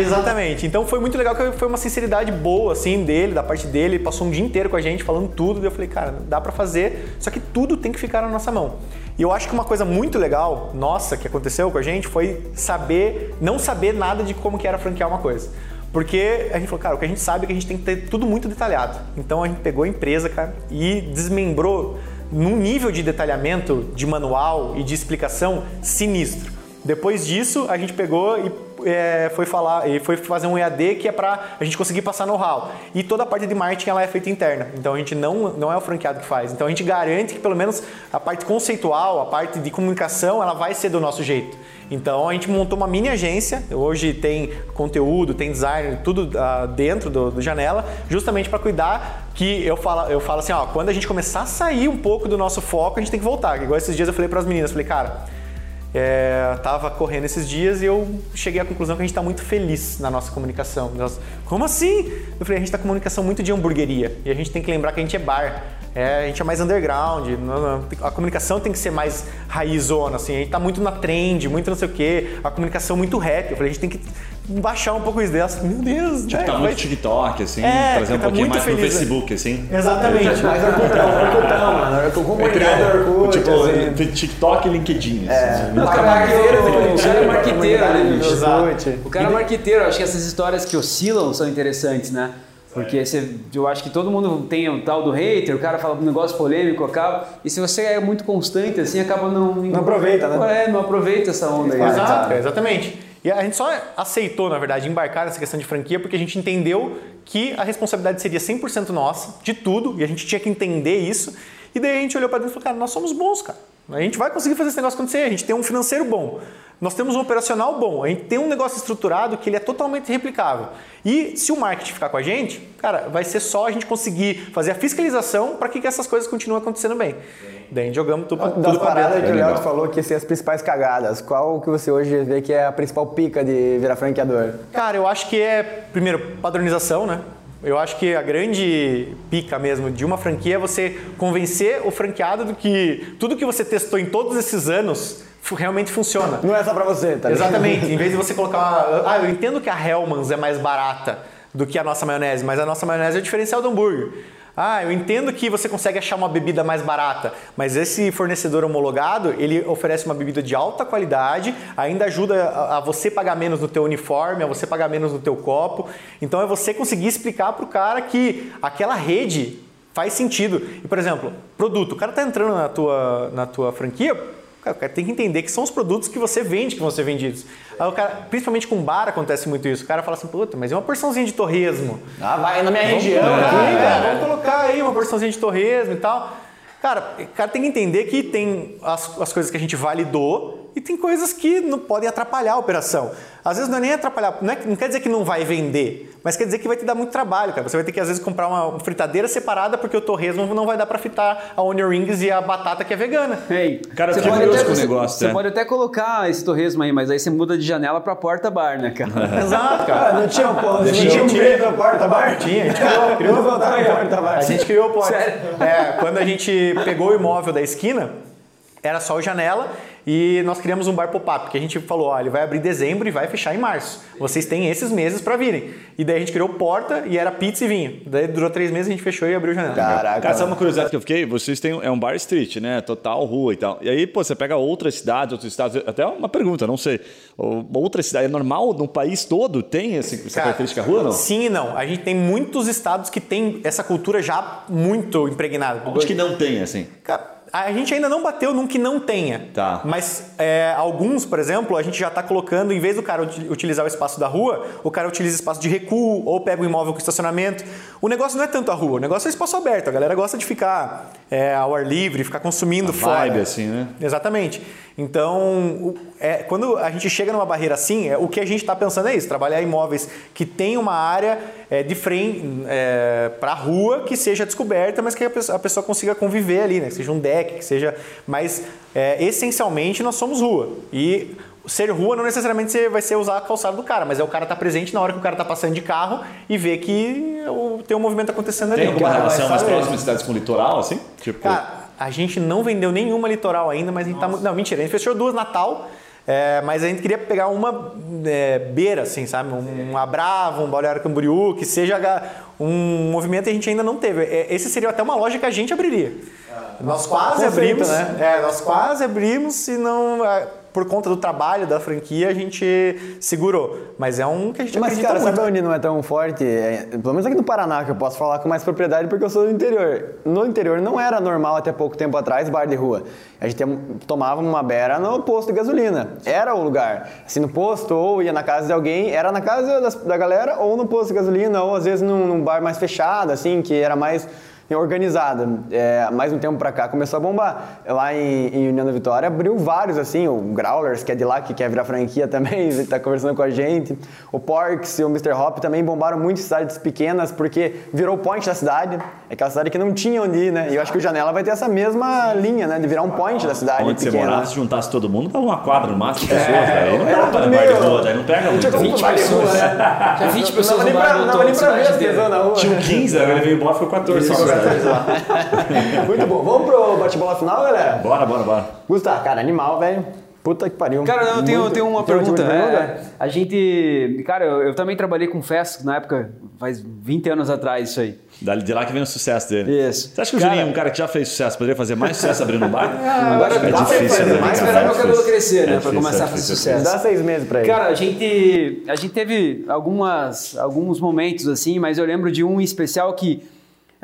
Exatamente. Então foi muito legal que foi uma sinceridade boa, assim, dele, da parte dele. Ele passou um dia inteiro com a gente falando tudo. E eu falei, cara, dá para fazer, só que tudo tem que ficar na nossa mão. E eu acho que uma coisa muito legal, nossa, que aconteceu com a gente foi saber, não saber nada de como que era franquear uma coisa. Porque a gente falou, cara, o que a gente sabe é que a gente tem que ter tudo muito detalhado. Então a gente pegou a empresa, cara, e desmembrou num nível de detalhamento de manual e de explicação sinistro. Depois disso, a gente pegou e é, foi falar e foi fazer um EAD que é para a gente conseguir passar know-how. E toda a parte de marketing ela é feita interna. Então a gente não, não é o franqueado que faz. Então a gente garante que pelo menos a parte conceitual, a parte de comunicação, ela vai ser do nosso jeito. Então a gente montou uma mini agência, hoje tem conteúdo, tem design, tudo uh, dentro do, do, Janela, justamente para cuidar que eu falo, eu falo assim, ó, quando a gente começar a sair um pouco do nosso foco, a gente tem que voltar. Igual esses dias eu falei para as meninas, falei, cara, é, tava correndo esses dias e eu cheguei à conclusão que a gente está muito feliz na nossa comunicação. Nós, como assim? Eu falei, a gente está com comunicação muito de hamburgueria e a gente tem que lembrar que a gente é bar. É, a gente é mais underground, a comunicação tem que ser mais raizona, assim, a gente tá muito na trend, muito não sei o quê, a comunicação muito rap. Eu falei, a gente tem que baixar um pouco isso delas. Meu Deus, Tipo, né? tá muito TikTok, assim, É, trazer um tá pouquinho muito mais pro feliz, né? Facebook, assim. Exatamente. Mas Orkutão, Orkutão, mano. Orkut, comunidade do Orkut, Tipo, assim. TikTok e LinkedIn. assim. O cara marqueteiro, o cara é marqueteiro, né, bicho? Orkut. O cara é marqueteiro, acho que essas histórias que oscilam são interessantes, né? Porque você, eu acho que todo mundo tem o tal do hater, o cara fala um negócio polêmico, acaba. E se você é muito constante, assim, acaba não. Não aproveita, né? É, não aproveita essa onda aí. Exato. Exato, cara, exatamente. E a gente só aceitou, na verdade, embarcar nessa questão de franquia porque a gente entendeu que a responsabilidade seria 100% nossa, de tudo, e a gente tinha que entender isso. E daí a gente olhou para dentro e falou, cara, nós somos bons, cara. A gente vai conseguir fazer esse negócio acontecer, a gente tem um financeiro bom. Nós temos um operacional bom, a gente tem um negócio estruturado que ele é totalmente replicável. E se o marketing ficar com a gente, cara, vai ser só a gente conseguir fazer a fiscalização para que, essas coisas continuem acontecendo bem. Daí a gente jogamos tudo, Das tudo para paradas que o. Léo falou que assim, as principais cagadas, qual que você hoje vê que é a principal pica de virar franqueador? Cara, eu acho que é, primeiro, padronização, né? Eu acho que a grande pica mesmo de uma franquia é você convencer o franqueado do que tudo que você testou em todos esses anos realmente funciona. Não é só pra você, tá ligado? Exatamente. em vez de você colocar uma... Ah, eu entendo que a Hellmann's é mais barata do que a nossa maionese, mas a nossa maionese é o diferencial do hambúrguer. Ah, eu entendo que você consegue achar uma bebida mais barata, mas esse fornecedor homologado, ele oferece uma bebida de alta qualidade, ainda ajuda a, você pagar menos no teu uniforme, a você pagar menos no teu copo. Então é você conseguir explicar para o cara que aquela rede faz sentido. E, por exemplo, produto. O cara tá entrando na tua, na tua franquia, Cara, o cara tem que entender que são os produtos que você vende que vão ser vendidos. Aí o cara, principalmente com bar acontece muito isso. O cara fala assim, puta, mas é uma porçãozinha de torresmo. Ah, vai na minha Vamos região colocar, aqui, é, cara. Vamos colocar aí uma porçãozinha de torresmo e tal. Cara, o cara tem que entender que tem as, as coisas que a gente validou e tem coisas que não podem atrapalhar a operação. Às vezes não é nem atrapalhar, não, é- não quer dizer que não vai vender, mas quer dizer que vai te dar muito trabalho, cara. Você vai ter que às vezes comprar uma fritadeira separada porque o torresmo não vai dar para fritar a onion rings e a batata que é vegana. Ei, Cara, você pode curioso até- com o você- negócio, Você é. pode até colocar esse torresmo aí, mas aí você muda de janela pra porta bar, né, cara? Exato, cara. Ah, não tinha um ponto, não Tinha, tinha um tinha. preto na porta bar? Tinha, a gente criou, criou Vamos voltar pra porta bar. A gente criou o pote. Sério? É, quando a gente pegou o imóvel da esquina, era só o janela e nós criamos um bar pop-up, que a gente falou, ó, ele vai abrir em dezembro e vai fechar em março. Vocês têm esses meses para virem. E daí a gente criou porta e era pizza e vinho. Daí durou três meses, a gente fechou e abriu janela. Caraca. Cara, sabe uma curiosidade que eu fiquei? Vocês têm é um bar street, né? Total rua e tal. E aí, pô, você pega outras cidades, outros estados. Até uma pergunta, não sei. Ou- Outra cidade é normal no país todo tem esse, essa Cara, característica rua, não? Sim e não. A gente tem muitos estados que tem essa cultura já muito impregnada. Onde que não tem, assim? Cara, a gente ainda não bateu num que não tenha. Tá. Mas é, alguns, por exemplo, a gente já está colocando, em vez do cara uti- utilizar o espaço da rua, o cara utiliza espaço de recuo ou pega um imóvel com estacionamento. O negócio não é tanto a rua, o negócio é o espaço aberto. A galera gosta de ficar é, ao ar livre, ficar consumindo fora. Vibe, assim, né? Exatamente. Então, é, quando a gente chega numa barreira assim, é, o que a gente está pensando é isso: trabalhar imóveis que tem uma área é, de frente para a rua que seja descoberta, mas que a pessoa, a pessoa consiga conviver ali, né? Que seja um deck, que seja. Mas é, essencialmente nós somos rua. E ser rua não necessariamente vai ser usar a calçada do cara, mas é o cara estar presente na hora que o cara está passando de carro e ver que tem um movimento acontecendo ali. Tem alguma cara, relação mais próxima de cidades com litoral, assim? Tipo, Cara, a gente não vendeu nenhuma litoral ainda, mas a gente tá muito. Não, mentira, a gente fechou duas Natal. é, mas a gente queria pegar uma é, beira, assim, sabe? Um, um Abravo, um Balneário Camboriú, que seja um movimento que a gente ainda não teve. É, Esse seria até uma loja que a gente abriria. nós quase conceito, abrimos, né? É, nós quase abrimos e não... por conta do trabalho da franquia, a gente segurou. Mas é um que a gente Mas, acredita cara, muito. sabe onde não é tão forte? É, pelo menos aqui no Paraná, que eu posso falar com mais propriedade porque eu sou do interior. No interior não era normal até pouco tempo atrás bar de rua. A gente tomava uma beira no posto de gasolina. Era o lugar. Assim, no posto, ou ia na casa de alguém, era na casa das- da galera, ou no posto de gasolina, ou às vezes num, num bar mais fechado, assim, que era mais organizada. É, mais um tempo pra cá começou a bombar. Lá em, em União da Vitória abriu vários, assim, o Growlers, que é de lá, que quer virar franquia também, ele tá conversando com a gente. O Porks e o Mr. Hop também bombaram muito cidades pequenas, porque virou o point da cidade. É aquela cidade que não tinha onde ir, né? E eu acho que o Janela vai ter essa mesma linha, né? De virar um point da cidade onde você pequena. morasse, juntasse todo mundo, dava uma quadra no máximo de pessoas. daí não tudo pra meio- de rua, daí não pega muito. tinha como 20 bar de rua, pessoas. né? Já 20 Não pessoas dava no não dava nem pra ver as pessoas na rua. Tinha um 15, aí ele veio embora, foi 14 só. Muito bom. Vamos pro bate-bola final, galera? Bora, bora, bora. Gustavo, cara, animal, velho. Puta que pariu. Cara, não, eu tenho, eu tenho uma pergunta. É, a gente. Cara, eu, eu também trabalhei com festas na época, faz 20 anos atrás, isso aí. De lá que vem o sucesso dele. Isso. Você acha que o Cara- Juninho, um cara que já fez sucesso, poderia fazer mais sucesso abrindo um bar? Agora é pra difícil, fazer né, mais, cara? esperar É meu cabelo crescer, né? É pra difícil, começar é a fazer sucesso. Dá seis meses pra ele. Cara, a gente, a gente teve algumas, alguns momentos assim, mas eu lembro de um em especial que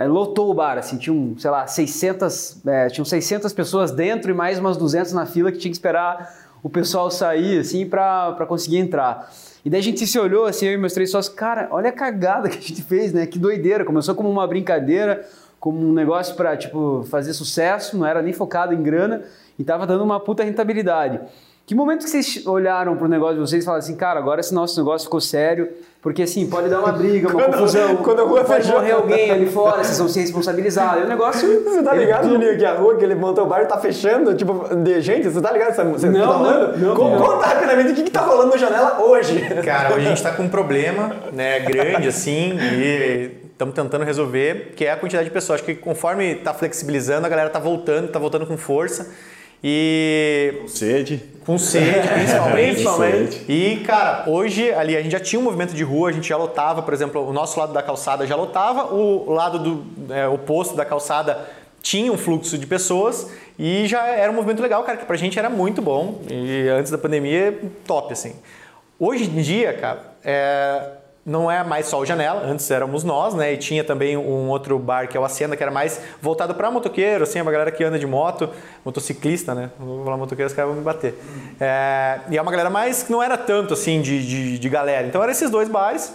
é, lotou o bar, assim, tinham, sei lá, 600, é, tinham 600 pessoas dentro e mais umas 200 na fila que tinha que esperar o pessoal sair, assim, pra conseguir entrar. E daí a gente se olhou, assim, eu e meus três sócios, cara, olha a cagada que a gente fez, né? Que doideira. Começou como uma brincadeira, como um negócio pra, tipo, fazer sucesso, não era nem focado em grana e tava dando uma puta rentabilidade. Que momento que vocês olharam pro negócio de vocês e falaram assim, cara, agora esse nosso negócio ficou sério, porque assim, pode dar uma briga, uma Quando- confusão, quando a rua pode fechou. morrer alguém ali fora, vocês vão ser responsabilizados. E o negócio... Você tá ligado, Juninho, que a rua que ele montou o bar tá fechando? Tipo, de gente, você tá ligado? Você, você Não, tá rolando? não, não, Co- não. Conta rapidamente o que, que tá rolando no janela hoje. Cara, hoje a gente tá com um problema, né, grande assim, e estamos tentando resolver, que é a quantidade de pessoas. Acho que conforme tá flexibilizando, a galera tá voltando, tá voltando com força. E Sede. com sede, principalmente. Principalmente. E, cara, hoje ali a gente já tinha um movimento de rua, a gente já lotava, por exemplo, o nosso lado da calçada já lotava, o lado do é, oposto da calçada tinha um fluxo de pessoas e já era um movimento legal, cara, que pra gente era muito bom. E antes da pandemia, top, assim. Hoje em dia, cara, é, não é mais só o Janela, antes éramos nós, né? E tinha também um outro bar que é o Acenda, que era mais voltado para motoqueiro, assim, uma galera que anda de moto, motociclista, né? Vou falar motoqueiro, os caras vão me bater. É, e é uma galera mais que não era tanto assim de, de, de galera. Então eram esses dois bares.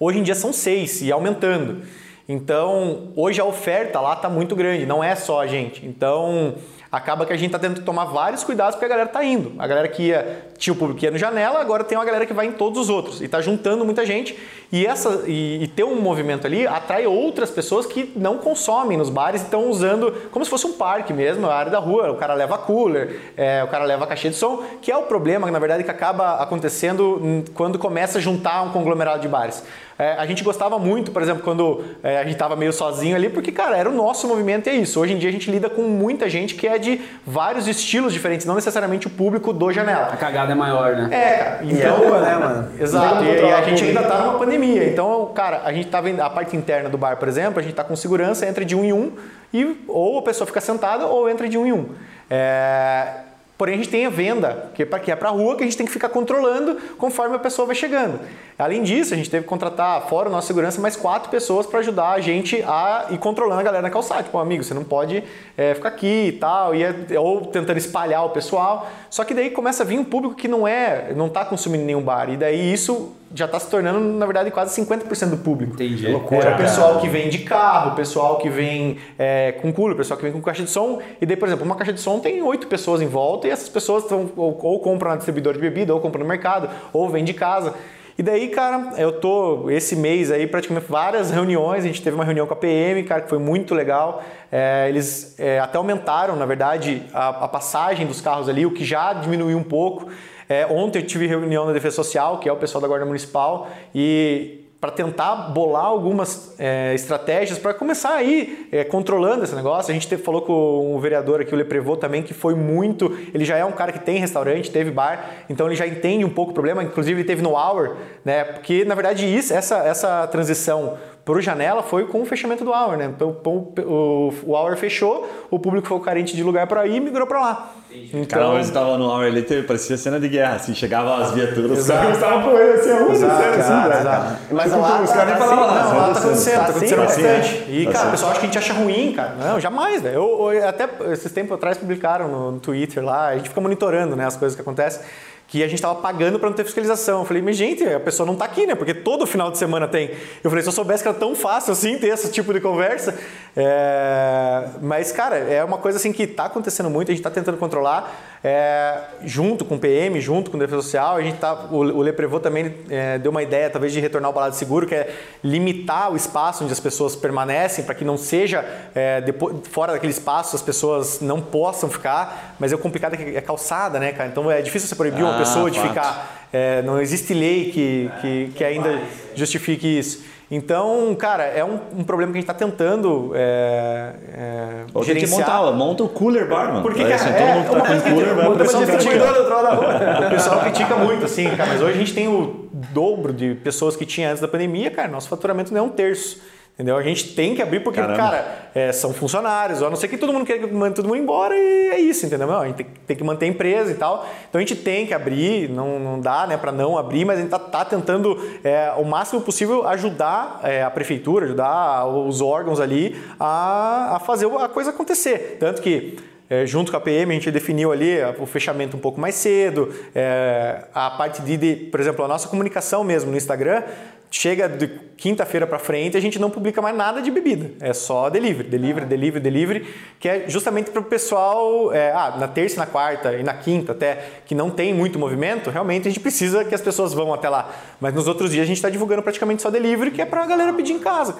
Hoje em dia são seis e aumentando. Então, hoje a oferta lá está muito grande, não é só a gente. Então, acaba que a gente está tendo que tomar vários cuidados porque a galera está indo. A galera que ia, tinha o público que ia no janela, agora tem uma galera que vai em todos os outros e está juntando muita gente. E, essa, e, e ter um movimento ali atrai outras pessoas que não consomem nos bares e estão usando como se fosse um parque mesmo, a área da rua. O cara leva cooler, é, o cara leva caixa de som, que é o problema, na verdade, que acaba acontecendo quando começa a juntar um conglomerado de bares. É, a gente gostava muito, por exemplo, quando é, a gente estava meio sozinho ali, porque, cara, era o nosso movimento e é isso. Hoje em dia a gente lida com muita gente que é de vários estilos diferentes, não necessariamente o público do A janela. cagada é maior, né? É, cara. E é rua, né, mano? Exato. E, e a gente ainda tá numa pandemia. Então, cara, a gente tá vendo a parte interna do bar, por exemplo, a gente tá com segurança, entra de um em um, e ou a pessoa fica sentada ou entra de um em um. É, Porém, a gente tem a venda, que é para é para rua, que a gente tem que ficar controlando conforme a pessoa vai chegando. Além disso, a gente teve que contratar, fora a nossa segurança, mais quatro pessoas para ajudar a gente a ir controlando a galera na calçada. Tipo, amigo, você não pode é, ficar aqui e tal, e é- ou tentando espalhar o pessoal. Só que daí começa a vir um público que não é, não está consumindo nenhum bar. E daí isso já está se tornando, na verdade, quase 50% do público. Entendi. É, o pessoal que vem de carro, o pessoal que vem é, com cooler, o pessoal que vem com caixa de som. E daí, por exemplo, uma caixa de som tem oito pessoas em volta e essas pessoas ou, ou compram na distribuidora de bebida, ou compram no mercado, ou vêm de casa. E daí, cara, eu tô esse mês aí praticamente várias reuniões. A gente teve uma reunião com a PM, cara, que foi muito legal. É, eles é, até aumentaram, na verdade, a, a passagem dos carros ali, o que já diminuiu um pouco. É, ontem eu tive reunião na Defesa Social, que é o pessoal da Guarda Municipal, e para tentar bolar algumas é, estratégias para começar aí é, controlando esse negócio. A gente teve- falou com o vereador aqui, o Leprevô, também, que foi muito. Ele já é um cara que tem restaurante, teve bar, então ele já entende um pouco o problema. Inclusive, ele teve no Hour, né? Porque na verdade isso, essa, essa transição o Janela foi com o fechamento do Hour, né? Então o, o, Hour fechou, o público ficou carente de lugar para ir e migrou para lá. Então, Cara, hoje tava no Hour ali, teve- parecia cena de guerra, assim, chegava as viaturas, os caras estavam correndo assim, a rua, Exato, sério, assim, né? exato. Mas Tipo, lá os tá- caras nem tá falavam assim, nada. Não, lá tá acontecendo, tá Tá acontecendo assim, bastante. E, cara, assim. o pessoal acha que a gente acha ruim, cara. Não, jamais, velho. Eu, eu- até esses tempos atrás publicaram no, no Twitter lá, a gente fica monitorando né, as coisas que acontecem, que a gente tava pagando para não ter fiscalização. Eu falei, mas gente, a pessoa não tá aqui, né? Porque todo final de semana tem. Eu falei, se eu soubesse que era tão fácil assim ter esse tipo de conversa. É... Mas, cara, é uma coisa assim que tá acontecendo muito, a gente tá tentando controlar. É, junto com o PM, junto com o Defesa Social, a gente tá, o, o Leprevô também é, deu uma ideia, talvez, de retornar ao balado seguro, que é limitar o espaço onde as pessoas permanecem, para que não seja é, depois, fora daquele espaço as pessoas não possam ficar, mas é complicado é que é calçada, né, cara? Então é difícil você proibir uma Ah, pessoa de fato. ficar, é, não existe lei que, que, que ainda justifique isso. Então, cara, é um, um problema que a gente está tentando é, é, Ou tem que gerenciar. montar, monta o cooler bar, mano. Porque, Aí, cara, assim, é, todo mundo tá com cooler vai o pessoal critica. O pessoal critica muito, assim, cara, mas hoje a gente tem o dobro de pessoas que tinha antes da pandemia, cara, nosso faturamento não é um terço. Entendeu? A gente tem que abrir porque, Caramba. cara, é, são funcionários, a não ser que todo mundo quer mandar todo mundo embora e é isso, entendeu? Não, a gente tem, tem que manter a empresa e tal. Então a gente tem que abrir, não, não dá né, para não abrir, mas a gente tá, tá tentando é, o máximo possível ajudar é, a prefeitura, ajudar os órgãos ali a, a fazer a coisa acontecer. Tanto que é, junto com a PM, a gente definiu ali o fechamento um pouco mais cedo, é, a parte de, de, por exemplo, a nossa comunicação mesmo no Instagram, chega de quinta-feira para frente a gente não publica mais nada de bebida, é só delivery, delivery, delivery, delivery, que é justamente para o pessoal, é, ah, na terça, na quarta e na quinta até, que não tem muito movimento, realmente a gente precisa que as pessoas vão até lá. Mas nos outros dias a gente está divulgando praticamente só delivery, que é para a galera pedir em casa.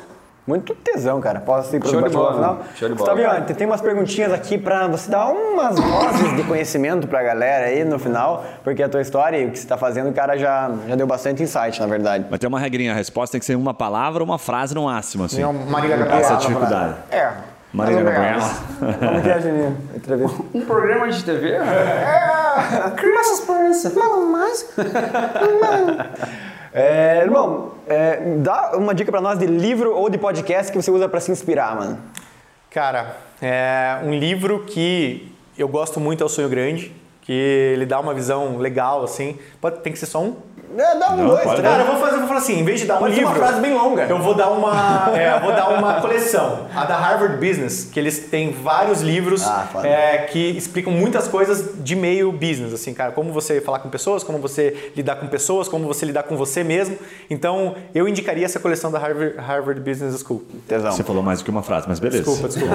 Muito tesão, cara. Posso ir pro Show de bate-bola bola, final? show de bola. Otaviano, tem umas perguntinhas aqui pra você dar umas vozes de conhecimento pra galera aí no final, porque a tua história e o que você tá fazendo, o cara já, já deu bastante insight, na verdade. Mas tem uma regrinha, a resposta tem que ser uma palavra ou uma frase no máximo, assim. Não, Marília Gabriela, Essa é a dificuldade. É. Marília Gabriela. Como que é, Juninho? Entrevista. Um programa de TV? Criança esperança. Não, mais. É, irmão, é, dá uma dica pra nós de livro ou de podcast que você usa pra se inspirar, mano. Cara, é um livro que eu gosto muito é O Sonho Grande, que ele dá uma visão legal, assim. Pode, tem que ser só um? É, dá um, Não, dois, três. Cara, eu vou fazer, eu vou falar assim, em vez de dar um livro, uma frase bem longa. eu vou dar uma, é, eu vou dar uma coleção, a da Harvard Business, que eles têm vários livros Ah, é, que explicam muitas coisas de meio business, assim, cara, como você falar com pessoas, como você lidar com pessoas, como você lidar com você mesmo. Então, eu indicaria essa coleção da Harvard, Harvard Business School. Tesão. Você falou mais do que uma frase, mas beleza. Desculpa, desculpa.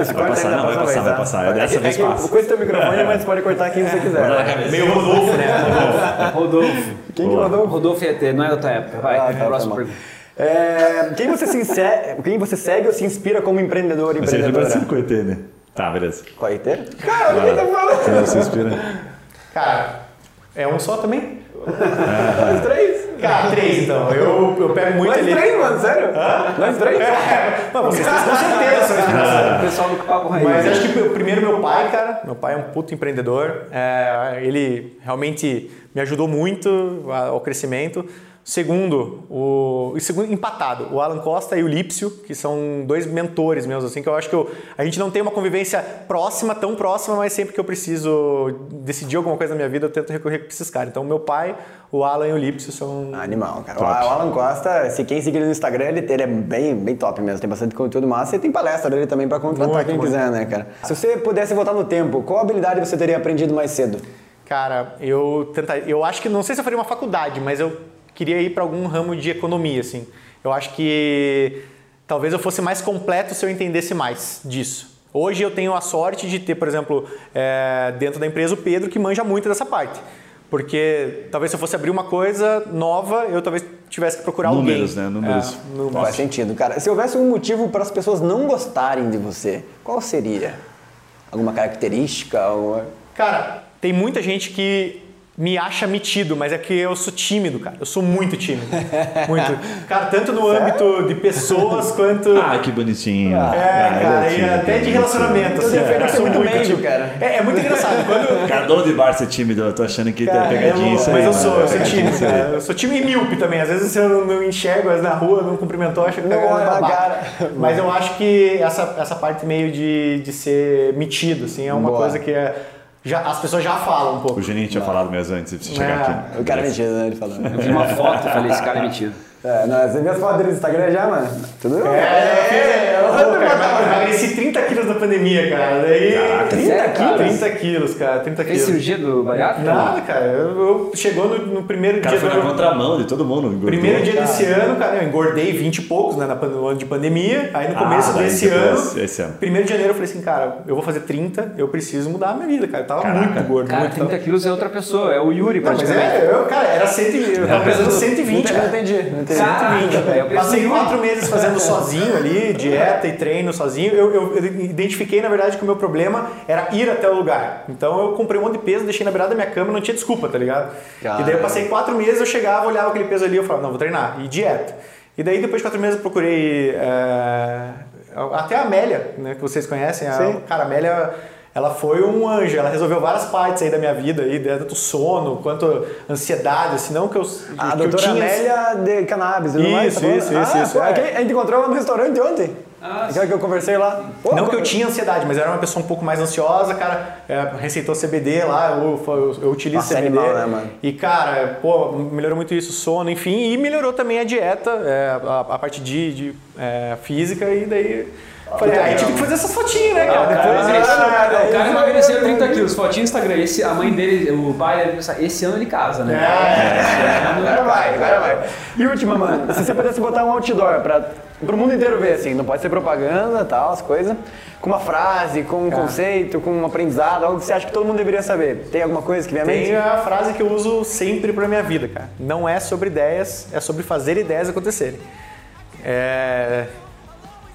Esse Vai passar, ainda não, vai passa passar, vai passar. Dessa É vez que passa. Com esse teu microfone, mas pode cortar quem você quiser. Meio Rodolfo, né? Rodolfo. Quem mandou? Rodolfo ET, não é da tua época. Vai, Ah, tá, próxima tá pergunta. É, quem, você se inse- quem você segue ou se inspira como empreendedor e Você é empreendedora? parecido com o ET, né? Tá, beleza. Qual é inteiro? Cara, o que tá falando? Você se inspira. Cara, é um só também? Nós três? Cara, três então. Eu, eu pego muito Nós ali. três, mano, sério? Nós três? Mas vocês três com certeza são inspiração. O pessoal do Papo Raiz. Mas acho que o primeiro meu pai, cara, meu pai é um puto empreendedor. É, ele realmente me ajudou muito ao crescimento. Segundo, o segundo empatado, o Alan Costa e o Lípcio, que são dois mentores meus assim, que eu acho que eu, a gente não tem uma convivência próxima, tão próxima, mas sempre que eu preciso decidir alguma coisa na minha vida, eu tento recorrer para esses caras. Então, meu pai, o Alan e o Lípcio são Animal, cara. O Alan Costa, se quem seguir ele no Instagram, ele, ele é bem, bem top mesmo. Tem bastante conteúdo massa e tem palestra dele também pra contratar Muito, quem muito. quiser, né, cara? Se você pudesse voltar no tempo, qual habilidade você teria aprendido mais cedo? Cara, eu tenta, eu acho que não sei se eu faria uma faculdade, mas eu queria ir para algum ramo de economia, assim. Eu acho que talvez eu fosse mais completo se eu entendesse mais disso. Hoje eu tenho a sorte de ter, por exemplo, é, dentro da empresa o Pedro que manja muito dessa parte. Porque talvez se eu fosse abrir uma coisa nova, eu talvez tivesse que procurar Números, alguém. né? Números. É, números. Faz sentido, cara. Se houvesse um motivo para as pessoas não gostarem de você, qual seria? Alguma característica? Alguma... Cara, tem muita gente que me acha metido, mas é que eu sou tímido, cara. Eu sou muito tímido. Muito. Cara, tanto no âmbito de pessoas quanto. Ah, que bonitinho. É, Ah, cara, ele e é até de relacionamento, assim, Eu sou muito muito cara. É, é muito engraçado. Quando, Cara, dono de bar ser tímido, eu tô achando que Cara, tem pegadinha eu- isso aí. mas eu sou, eu sou É, tímido, cara. Eu sou tímido e míope também. Às vezes se eu não enxergo na rua, não cumprimentou, acho que Não tá cara. Mas eu acho que essa, essa parte meio de, de ser metido, assim, é uma Boa. coisa que é, já, as pessoas já falam um pouco. O Juninho tinha falado mesmo antes de você chegar É. aqui. O cara é metido, né? Ele falando. Eu vi uma foto e falei, esse cara é metido. É, não, você viu as fotos dele no Instagram já, mano? Tudo bem? É, eu, pô, cara, eu emagreci 30 quilos na pandemia, cara. Daí, 30 sério, quilos? 30 quilos, cara, 30 Fez quilos. cirurgia do bariátrico? Nada, cara. Eu, eu- chegou no, no primeiro cara dia foi do na contramão de todo mundo. engordou. Primeiro dia desse ano, cara, eu engordei 20 e poucos, né, no ano de pandemia. Aí no começo Ah, daí desse ano, esse ano. primeiro de janeiro, eu falei assim, cara, eu vou fazer 30, eu preciso mudar a minha vida, cara. Eu tava Caraca. muito gordo. Cara, muito, 30 quilos é outra pessoa, é o Yuri Não, mas praticamente. é, eu, cara, era 100, eu tava pesando 120, Não cara. entendi, não entendi. Caraca, velho, eu penso Passei quatro meses fazendo sozinho ali, dieta e treino sozinho. Eu, eu- eu identifiquei, na verdade, que o meu problema era ir até o lugar. Então eu comprei um monte de peso, deixei na beirada da minha cama, não tinha desculpa, tá ligado? Cara. E daí eu passei quatro meses, eu chegava, olhava aquele peso ali, eu falava, não, vou treinar. E dieta. E daí, depois de quatro meses, eu procurei é, até a Amélia, né, que vocês conhecem. A, Sim. cara, a Amélia, ela foi um anjo. Ela resolveu várias partes aí da minha vida, aí, tanto sono quanto ansiedade, assim, não que eu, A que eu doutora Amélia de cannabis, não é? Isso, Tá isso, isso, Ah, isso, pô, é. A gente encontrou ela no restaurante ontem. Aquela que eu conversei lá. Pô, Não pô, que eu tinha ansiedade, mas eu era uma pessoa um pouco mais ansiosa, cara. É, receitou CBD lá, eu, eu, eu utilizo Nossa, CBD. animal, né, mano? E, cara, pô, melhorou muito isso, sono, enfim. E melhorou também a dieta, é, a, a parte de, de, é, física. E daí. Falei, aí tive que fazer essas fotinhas, né, cara? Depois. Ah, O cara emagreceu 30 quilos, fotinho no Instagram. Esse, a mãe dele, o pai esse ano ele casa, né? Agora vai, agora vai. E última, mano. Se você pudesse botar um outdoor pra, pro mundo inteiro ver, assim, não pode ser propaganda tal, as coisas, com uma frase, com um conceito, com um aprendizado, algo que você acha que todo mundo deveria saber. Tem alguma coisa que vem à mente? Tem a frase que eu uso sempre pra minha vida, cara. Não é sobre ideias, é sobre fazer ideias acontecerem. É...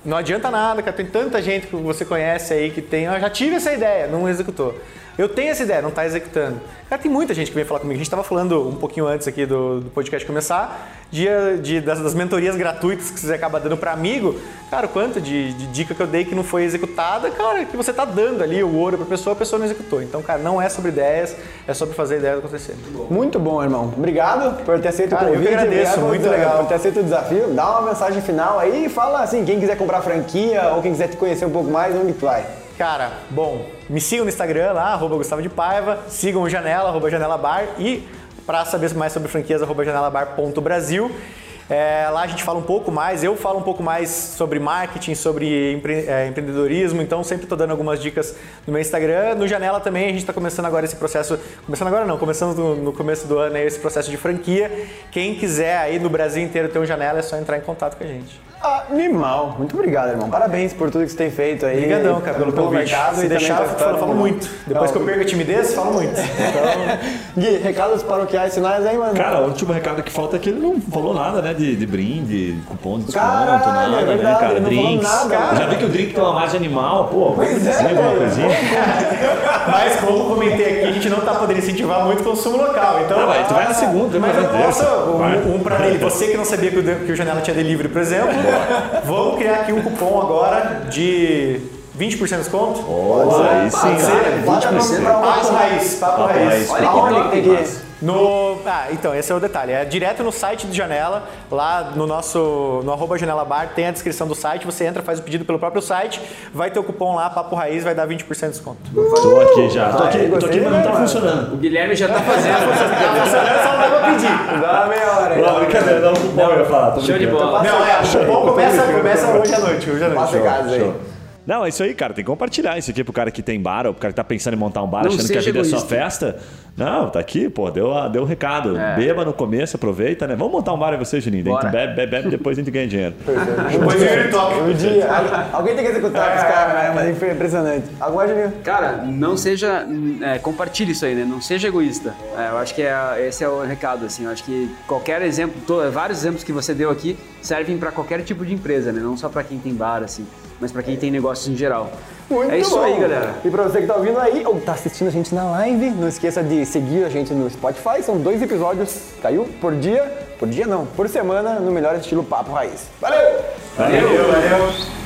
Não adianta nada, cara. Tem tanta gente que você conhece aí que tem. Eu já tive essa ideia, não executou. Eu tenho essa ideia, não está executando. Cara, tem muita gente que vem falar comigo. A gente estava falando um pouquinho antes aqui do, do podcast começar, de, de- das, das mentorias gratuitas que você acaba dando para amigo. Cara, o quanto de, de dica que eu dei que não foi executada, cara, que você está dando ali o ouro para a pessoa, a pessoa não executou. Então, cara, não é sobre ideias, é sobre fazer ideias acontecerem. Muito bom, irmão. Obrigado por ter aceito Cara, o eu que convite. agradeço, muito legal. por ter aceito o desafio. Dá uma mensagem final aí e fala assim, quem quiser comprar franquia ou quem quiser te conhecer um pouco mais, onde tu vai? Cara, bom, me sigam no Instagram lá, arroba Gustavo de Paiva, sigam o Janela, arroba Janela Bar e para saber mais sobre franquias, arroba janelabar.brasil. É, lá a gente fala um pouco mais, eu falo um pouco mais sobre marketing, sobre empre- é, empreendedorismo, então sempre estou dando algumas dicas no meu Instagram. No Janela também a gente está começando agora esse processo, começando agora não, começando no, no começo do ano aí esse processo de franquia. Quem quiser aí no Brasil inteiro ter um Janela é só entrar em contato com a gente. Animal. Muito obrigado, irmão. Parabéns por tudo que você tem feito aí. Obrigadão, cara, pelo, pelo convite. mercado Se e deixar, eu falo, falo né? muito. Depois que eu perco a timidez, falo muito. Gui, recados paroquiais finais aí, mano. Cara, o último recado que falta é que ele não falou nada, né? De, de brinde, cupom de desconto, Caralho, nada, é verdade, né, cara? não Drinks. nada, Eu Já cara. vi que o drink tem uma margem animal, pô, Pois é, alguma coisinha. Mas como comentei aqui, a gente não tá podendo incentivar muito o consumo local. Então, Não, aí tu vai na segunda, mas vai eu posso, Vai. um, um pra ele, você que não sabia que o, que o Janela tinha delivery, por exemplo, vamos criar aqui um cupom agora de 20% de desconto? Pô, aí sim, Pode ser? cara. Bota no- pra um- Papo raiz, papo, raiz. Olha que que que mano. ir? No, ah, então, esse é o detalhe. É direto no site do Janela, lá no nosso, no arroba Janela Bar, tem a descrição do site, você entra, faz o pedido pelo próprio site, vai ter o cupom lá, Papo Raiz, vai dar 20% de desconto. Tô aqui já. Tô aqui, tô aqui mas não tá funcionando. O Guilherme já tá fazendo. Só não dá pra pedir. Dá uma meia hora aí. Não, brincadeira, não, cupom eu ia falar. Show de bola. Não, é, o cupom começa, começa hoje à noite, hoje à noite. Passa casa aí. Não, é isso aí, cara. Tem que compartilhar isso aqui pro cara que tem bar, ou pro cara que tá pensando em montar um bar, Não achando que a vida é só egoísta. festa. Não, tá aqui, pô, deu, a- deu o recado. É. Beba no começo, aproveita, né? Vamos montar um bar aí você, Juninho. Bora. bebe, bebe, bebe, depois a gente ganha dinheiro. Depois vem o top. Um dia. Al- Alguém tem que executar os caras, né? Mas foi impressionante. Agora, Juninho. Cara, não seja. é, compartilhe isso aí, né? Não seja egoísta. É, eu acho que é, esse é o recado, assim. Eu acho que qualquer exemplo, vários exemplos que você deu aqui servem para qualquer tipo de empresa, né? Não só para quem tem bar, assim, mas para quem tem negócios em geral. Muito é isso bom. aí, galera. E pra você que tá ouvindo aí ou tá assistindo a gente na live, não esqueça de seguir a gente no Spotify. São dois episódios, caiu por dia, por dia não, por semana, no melhor estilo Papo Raiz. Valeu! Valeu, valeu.